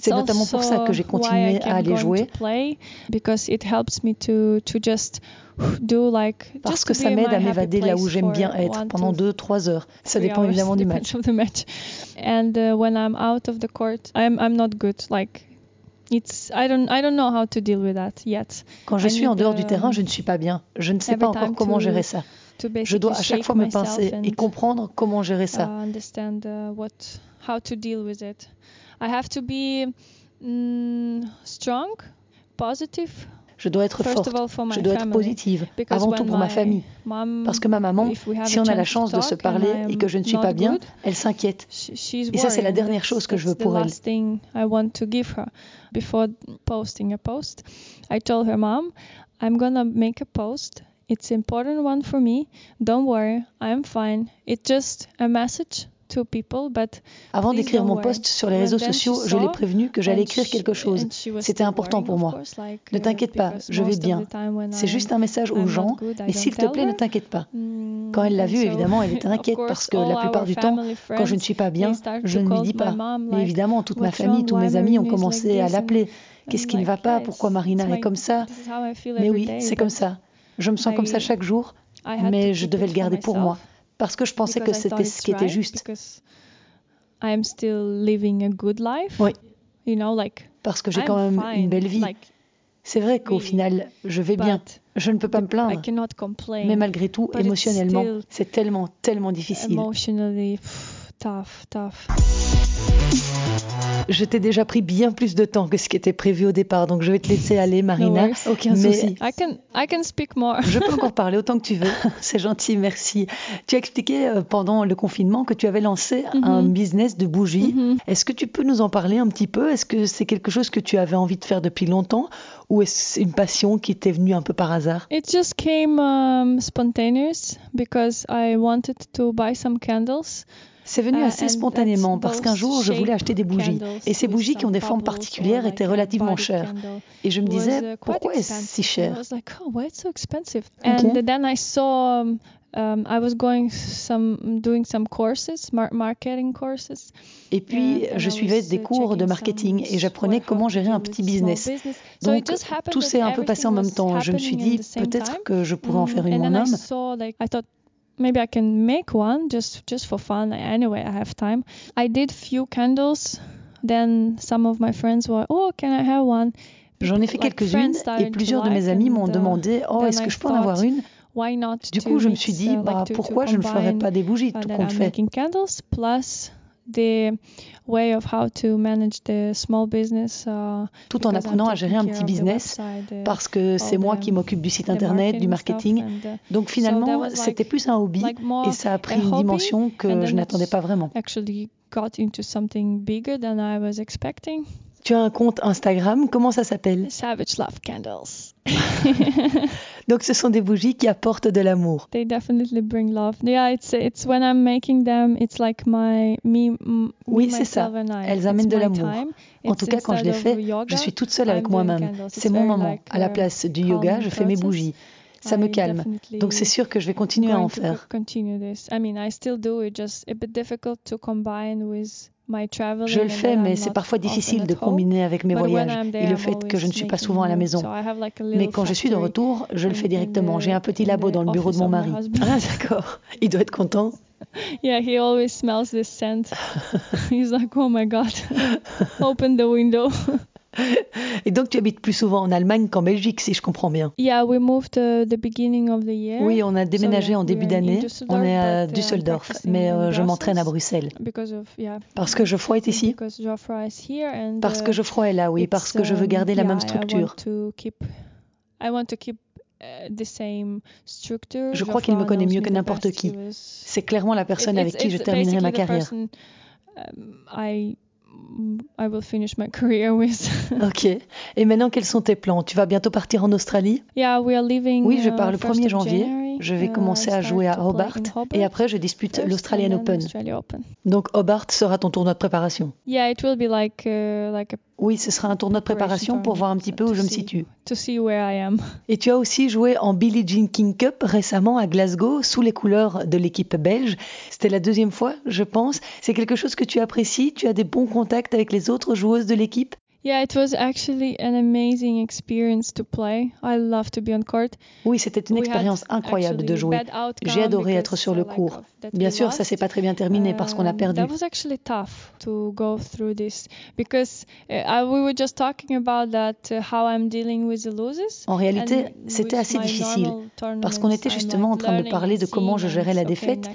[SPEAKER 1] C'est notamment pour ça que j'ai continué à aller jouer. Parce que ça m'aide à m'évader là où j'aime bien être pendant
[SPEAKER 2] to
[SPEAKER 1] 2-3 heures. Ça dépend évidemment du match.
[SPEAKER 2] And when I'm out of the court, I'm I'm not good. Like it's I don't I don't know how to deal with that yet.
[SPEAKER 1] Quand je suis en dehors du
[SPEAKER 2] um,
[SPEAKER 1] terrain, je ne suis pas bien. Je ne sais pas encore comment gérer ça. Je dois à chaque fois me pincer et comprendre comment gérer ça. Je dois être forte.
[SPEAKER 2] of all for my
[SPEAKER 1] Je dois être positive.
[SPEAKER 2] Because
[SPEAKER 1] Avant tout pour ma
[SPEAKER 2] my
[SPEAKER 1] famille. Parce que ma maman,
[SPEAKER 2] if we have
[SPEAKER 1] si on a la
[SPEAKER 2] chance
[SPEAKER 1] de se parler et que je ne suis pas bien, elle s'inquiète. Et ça, c'est la dernière chose que je veux pour elle.
[SPEAKER 2] last thing I want to give her. Before posting a post, I told her, Mom, I'm gonna make a post. It's important one for me. Don't worry, I'm fine. It's just a message to people, but
[SPEAKER 1] Avant d'écrire mon post sur les réseaux sociaux, je l'ai prévenu que j'allais écrire quelque chose. C'était important pour moi. Ne t'inquiète pas, je vais bien. C'est juste un message aux gens, mais s'il te plaît, ne t'inquiète pas.
[SPEAKER 2] Mm,
[SPEAKER 1] Quand elle l'a vu, évidemment, elle était inquiète parce que la plupart du temps, quand je ne suis pas bien, je ne lui dis pas. Mais évidemment, toute ma
[SPEAKER 2] "What's
[SPEAKER 1] famille, tous mes amis ont commencé à
[SPEAKER 2] this?"
[SPEAKER 1] l'appeler. Qu'est-ce qui ne va pas?
[SPEAKER 2] "Yeah,
[SPEAKER 1] Pourquoi Marina est comme ça? Mais oui, c'est comme ça. Je me sens comme ça chaque jour, mais je devais le garder pour moi. Parce que je pensais que c'était ce qui était juste.
[SPEAKER 2] because I'm still living a good life.
[SPEAKER 1] Oui.
[SPEAKER 2] You know, like
[SPEAKER 1] Parce que j'ai quand même une belle vie. C'est vrai qu'au final, je vais bien. Je ne peux pas me
[SPEAKER 2] I
[SPEAKER 1] plaindre. Mais malgré tout, émotionnellement, c'est tellement, tellement difficile. Je t'ai déjà pris bien plus de temps que ce qui était prévu au départ, donc je vais te laisser aller,
[SPEAKER 2] No
[SPEAKER 1] Marina.
[SPEAKER 2] worries.
[SPEAKER 1] Aucun
[SPEAKER 2] Mais
[SPEAKER 1] souci.
[SPEAKER 2] I can, I can speak more.
[SPEAKER 1] Je peux encore parler autant que tu veux. C'est gentil, merci. Tu as expliqué euh, pendant le confinement que tu avais lancé un
[SPEAKER 2] Mhm.
[SPEAKER 1] business de bougies.
[SPEAKER 2] Mhm.
[SPEAKER 1] Est-ce que tu peux nous en parler un petit peu? Est-ce que c'est quelque chose que tu avais envie de faire depuis longtemps? Ou est-ce que c'est une passion qui t'est venue un peu par hasard?
[SPEAKER 2] It just came um, spontaneous because I wanted to buy some candles.
[SPEAKER 1] C'est venu
[SPEAKER 2] Uh,
[SPEAKER 1] assez spontanément parce qu'un jour je voulais acheter des bougies et ces bougies qui ont des formes particulières étaient relativement chères et je me disais
[SPEAKER 2] uh,
[SPEAKER 1] pourquoi est-ce si cher
[SPEAKER 2] was like, why it's so expensive?
[SPEAKER 1] Okay.
[SPEAKER 2] And then I saw um, I was going some doing some courses, mar- marketing courses.
[SPEAKER 1] Et puis
[SPEAKER 2] and-
[SPEAKER 1] je suivais des
[SPEAKER 2] uh,
[SPEAKER 1] cours de marketing et j'apprenais comment gérer un petit business.
[SPEAKER 2] So
[SPEAKER 1] Donc tout s'est un peu passé en même temps. Je me suis dit peut-être que je pourrais en
[SPEAKER 2] Mm,
[SPEAKER 1] faire une
[SPEAKER 2] and then Maybe I can make one just just for fun. Anyway, I have time. I did few candles. Then some of my friends were, oh, can I have one?
[SPEAKER 1] J'en ai fait quelques-unes et plusieurs de mes amis m'ont
[SPEAKER 2] uh,
[SPEAKER 1] demandé oh est-ce que je peux en avoir une?
[SPEAKER 2] Why not?
[SPEAKER 1] Du coup je me suis dit
[SPEAKER 2] uh,
[SPEAKER 1] bah pourquoi je ne ferais pas des bougies tout compte fait?
[SPEAKER 2] Making candles plus the way of how to manage the small business. uh,
[SPEAKER 1] Tout en apprenant à gérer un petit business
[SPEAKER 2] website, uh,
[SPEAKER 1] parce que c'est moi
[SPEAKER 2] the-
[SPEAKER 1] qui m'occupe du site internet, du
[SPEAKER 2] marketing and, uh,
[SPEAKER 1] Donc finalement
[SPEAKER 2] like-
[SPEAKER 1] c'était plus un hobby
[SPEAKER 2] like
[SPEAKER 1] et ça a pris une dimension que je n'attendais pas vraiment.
[SPEAKER 2] actually got into something bigger than I was expecting.
[SPEAKER 1] Tu as un compte Instagram, comment ça s'appelle?
[SPEAKER 2] Savage Love Candles.
[SPEAKER 1] Donc ce sont des bougies qui apportent de l'amour.
[SPEAKER 2] They definitely bring love. Yeah, it's it's when I'm making them, it's like my me.
[SPEAKER 1] Oui, c'est ça.
[SPEAKER 2] myself and I.
[SPEAKER 1] Elles
[SPEAKER 2] It's
[SPEAKER 1] amènent de l'amour. En tout cas, quand je les fais, je suis toute seule avec moi-même. C'est mon moment. À la place du yoga, je fais mes bougies. Ça me calme. Donc c'est sûr que je vais continuer à en
[SPEAKER 2] to
[SPEAKER 1] faire. Je le fais, mais c'est parfois difficile de combiner avec mes voyages et le fait que je ne suis pas souvent à la maison. Mais quand je suis de retour, je le fais directement. J'ai un petit labo dans le bureau de mon mari. Ah d'accord. Il doit être content.
[SPEAKER 2] Yeah, he always smells this scent. He's like, oh my god, open the window.
[SPEAKER 1] Et donc tu habites plus souvent en Allemagne qu'en Belgique, si je comprends bien.
[SPEAKER 2] Yeah, we moved uh, the beginning of the year.
[SPEAKER 1] Oui, on a déménagé en début d'année. On est à
[SPEAKER 2] but, uh,
[SPEAKER 1] Düsseldorf,
[SPEAKER 2] practicing
[SPEAKER 1] mais euh, je m'entraîne à Bruxelles.
[SPEAKER 2] Because of yeah.
[SPEAKER 1] Parce que Geoffroy est ici
[SPEAKER 2] Because Geoffrey is here and
[SPEAKER 1] Parce
[SPEAKER 2] uh,
[SPEAKER 1] que Geoffroy est là, oui, parce que je veux
[SPEAKER 2] um,
[SPEAKER 1] garder la même
[SPEAKER 2] I
[SPEAKER 1] structure.
[SPEAKER 2] want to keep, I want to keep uh, the same structure.
[SPEAKER 1] Je crois qu'il me connaît mieux que n'importe qui. C'est clairement la personne avec qui je terminerai ma carrière.
[SPEAKER 2] I will finish my career with.
[SPEAKER 1] Ok. Et maintenant, quels sont tes plans? Tu vas bientôt partir en Australie?
[SPEAKER 2] Yeah, we are leaving.
[SPEAKER 1] Oui, je
[SPEAKER 2] uh,
[SPEAKER 1] pars le
[SPEAKER 2] 1st
[SPEAKER 1] 1er
[SPEAKER 2] of
[SPEAKER 1] janvier.
[SPEAKER 2] January.
[SPEAKER 1] Je vais commencer à jouer à Hobart et après je dispute l'Australian Open. Donc Hobart sera ton tournoi de préparation.
[SPEAKER 2] Uh,
[SPEAKER 1] Oui, ce sera un tournoi de préparation pour voir un petit peu où je me situe.
[SPEAKER 2] to see where I am.
[SPEAKER 1] Et tu as aussi joué en Billie Jean King Cup récemment à Glasgow sous les couleurs de l'équipe belge. C'était la deuxième fois, je pense. C'est quelque chose que tu apprécies Tu as des bons contacts avec les autres joueuses de l'équipe?
[SPEAKER 2] Yeah, it was actually an amazing experience to play. I love to be on court.
[SPEAKER 1] Oui, c'était une expérience incroyable de jouer. J'ai adoré être sur le court. Bien sûr, ça s'est pas très bien terminé parce qu'on a perdu.
[SPEAKER 2] That was actually tough to go through this because I, we were just talking about that how I'm dealing with the losses.
[SPEAKER 1] En réalité, c'était assez difficile parce qu'on était justement en train de parler de comment je gérais la défaite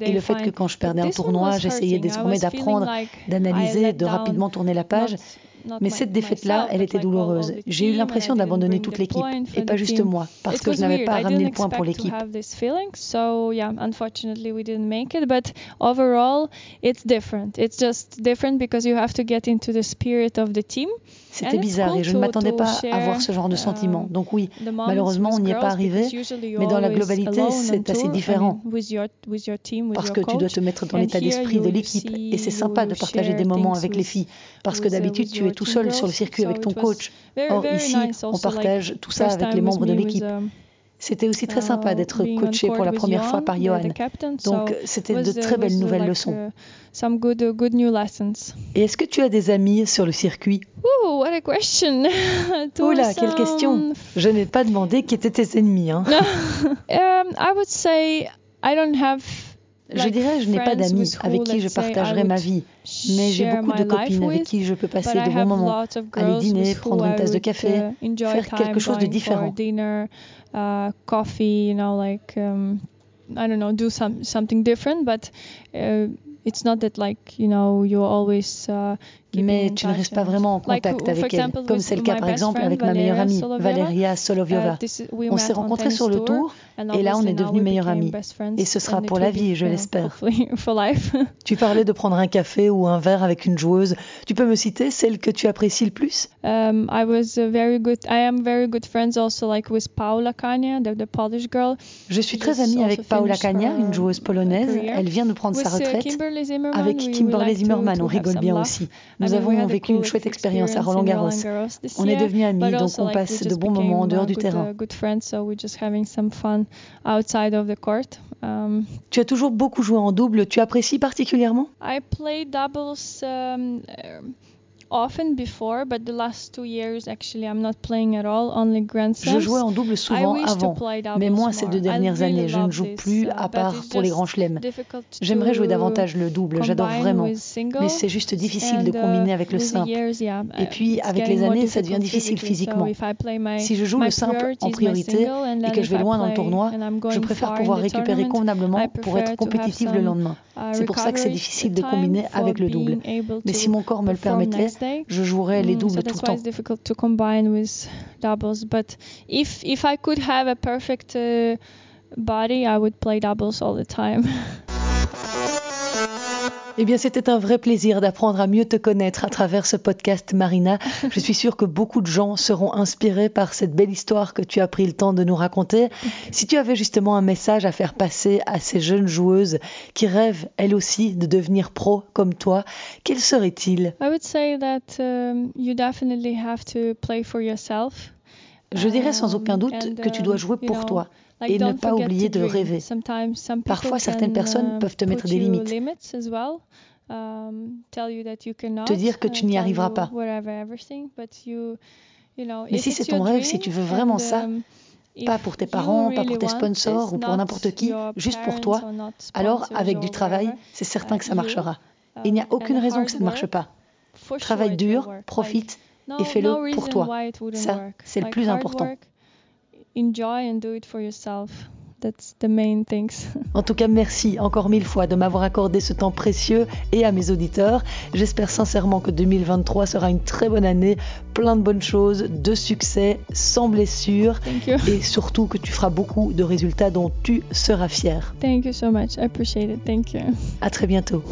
[SPEAKER 1] et le fait que quand je perdais un tournoi, j'essayais désormais d'apprendre, d'analyser, de rapidement tourner la page. Mais cette défaite-là, elle était douloureuse. J'ai eu l'impression d'abandonner toute l'équipe et pas juste moi parce que je n'avais pas ramené le point pour l'équipe.
[SPEAKER 2] have this feeling, so yeah, unfortunately we didn't make it. But overall, it's different. It's just different because you have to get into the spirit of the team.
[SPEAKER 1] C'était bizarre et je ne m'attendais pas à avoir ce genre de
[SPEAKER 2] um,
[SPEAKER 1] sentiment. Donc oui, Malheureusement, on n'y est pas arrivé, mais dans la globalité, c'est assez différent. parce que tu dois te mettre dans l'état d'esprit de l'équipe et c'est sympa de partager des moments avec les filles parce que
[SPEAKER 2] uh,
[SPEAKER 1] d'habitude tu es tout seul sur le circuit avec ton coach. Or
[SPEAKER 2] very
[SPEAKER 1] ici, on partage tout ça avec les membres de l'équipe. C'était aussi très sympa d'être coaché pour la première fois par Johan. Donc c'était de
[SPEAKER 2] uh,
[SPEAKER 1] très belles
[SPEAKER 2] uh,
[SPEAKER 1] nouvelles leçons.
[SPEAKER 2] uh.
[SPEAKER 1] Et est-ce que tu as des amis sur le circuit?
[SPEAKER 2] Ooh, what a question! To
[SPEAKER 1] Oula, quelle question Je n'ai pas demandé qui étaient tes ennemis. hein.
[SPEAKER 2] um, I would say I don't have.
[SPEAKER 1] Je dirais, je n'ai pas d'amis avec qui je
[SPEAKER 2] let's say, I
[SPEAKER 1] partagerai ma vie, mais j'ai beaucoup de copines avec qui je peux passer de bons moments. Aller dîner, prendre une tasse de café,
[SPEAKER 2] uh, enjoy
[SPEAKER 1] faire quelque chose de différent.
[SPEAKER 2] For dinner, coffee, you know, like I don't know, do some something different. But uh, it's not that like you know you're always. Uh, keeping
[SPEAKER 1] Mais tu ne restes pas vraiment en contact avec elle, comme
[SPEAKER 2] with
[SPEAKER 1] c'est le cas
[SPEAKER 2] my
[SPEAKER 1] par exemple avec ma meilleure
[SPEAKER 2] Valeria
[SPEAKER 1] amie. Valeria Soloviova.
[SPEAKER 2] Uh, we
[SPEAKER 1] On s'est
[SPEAKER 2] on
[SPEAKER 1] rencontrés sur le
[SPEAKER 2] tour,
[SPEAKER 1] et là on est devenus meilleurs amis. Et ce sera pour la vie, je l'espère. Tu parlais de prendre un café ou un verre avec une joueuse. Tu peux me citer celle que tu apprécies le plus?
[SPEAKER 2] Um, I was very good. I am very good friends also like with Paula Kania, the, the Polish girl.
[SPEAKER 1] Je suis très amie avec Paola
[SPEAKER 2] finished
[SPEAKER 1] Kania, une joueuse polonaise. Elle vient de prendre sa retraite. Avec Kimberly Zimmerman, on rigole bien aussi. Nous avons vécu une chouette expérience à Roland Garros. On est devenus amis, donc on passe de bons moments en dehors du terrain.
[SPEAKER 2] uh. Um,
[SPEAKER 1] Tu as toujours beaucoup joué en double. Tu apprécies particulièrement?
[SPEAKER 2] I played doubles um, often before, but the last two years actually I'm not playing at all, only Grand
[SPEAKER 1] Je jouais en double souvent avant, mais moins ces deux dernières années. Je ne joue plus
[SPEAKER 2] uh,
[SPEAKER 1] à part pour les grands chelems. J'aimerais jouer davantage le double, j'adore vraiment. Mais c'est juste difficile de
[SPEAKER 2] uh,
[SPEAKER 1] combiner avec le simple. Et
[SPEAKER 2] uh,
[SPEAKER 1] puis, avec les années, ça devient difficile physiquement. Si je joue le simple en priorité et que je vais loin dans le tournoi, je préfère pouvoir récupérer convenablement pour être compétitive le lendemain. C'est pour ça que c'est difficile de combiner avec le double. Mais si mon corps me le permettait, je jouerais les
[SPEAKER 2] Mm,
[SPEAKER 1] doubles tout le temps.
[SPEAKER 2] it's difficult to combine with doubles. But if if I could have a perfect body, I would play doubles all the time.
[SPEAKER 1] Eh bien, c'était un vrai plaisir d'apprendre à mieux te connaître à travers ce podcast, Marina. Je suis sûre que beaucoup de gens seront inspirés par cette belle histoire que tu as pris le temps de nous raconter. Si tu avais justement un message à faire passer à ces jeunes joueuses qui rêvent, elles aussi, de devenir pro comme toi, quel serait-il?
[SPEAKER 2] I would say that um, you definitely have to play for yourself.
[SPEAKER 1] Je dirais sans aucun
[SPEAKER 2] Um,
[SPEAKER 1] doute que tu dois
[SPEAKER 2] um,
[SPEAKER 1] jouer pour toi et ne pas oublier de rêver. Parfois, certaines
[SPEAKER 2] can,
[SPEAKER 1] personnes
[SPEAKER 2] uh,
[SPEAKER 1] peuvent te mettre des limites.
[SPEAKER 2] Um,
[SPEAKER 1] Te dire que tu
[SPEAKER 2] uh,
[SPEAKER 1] n'y
[SPEAKER 2] tell
[SPEAKER 1] arriveras pas. Mais si c'est ton rêve, si tu veux vraiment ça,
[SPEAKER 2] um,
[SPEAKER 1] pas pour tes parents, pas pour tes sponsors ou pour n'importe qui, juste pour toi, alors avec du travail, c'est certain que ça
[SPEAKER 2] uh,
[SPEAKER 1] marchera. Il n'y a aucune raison que ça ne marche pas. Travaille dur, profite et fais-le pour toi. Ça, c'est le plus important.
[SPEAKER 2] Work, enjoy and do it for yourself. That's the main things.
[SPEAKER 1] En tout cas, merci encore mille fois de m'avoir accordé ce temps précieux et à mes auditeurs. J'espère sincèrement que 2023 sera une très bonne année, plein de bonnes choses, de succès, sans blessure et surtout que tu feras beaucoup de résultats dont tu seras fier.
[SPEAKER 2] Thank you so much. I appreciate it. Thank you.
[SPEAKER 1] À très bientôt.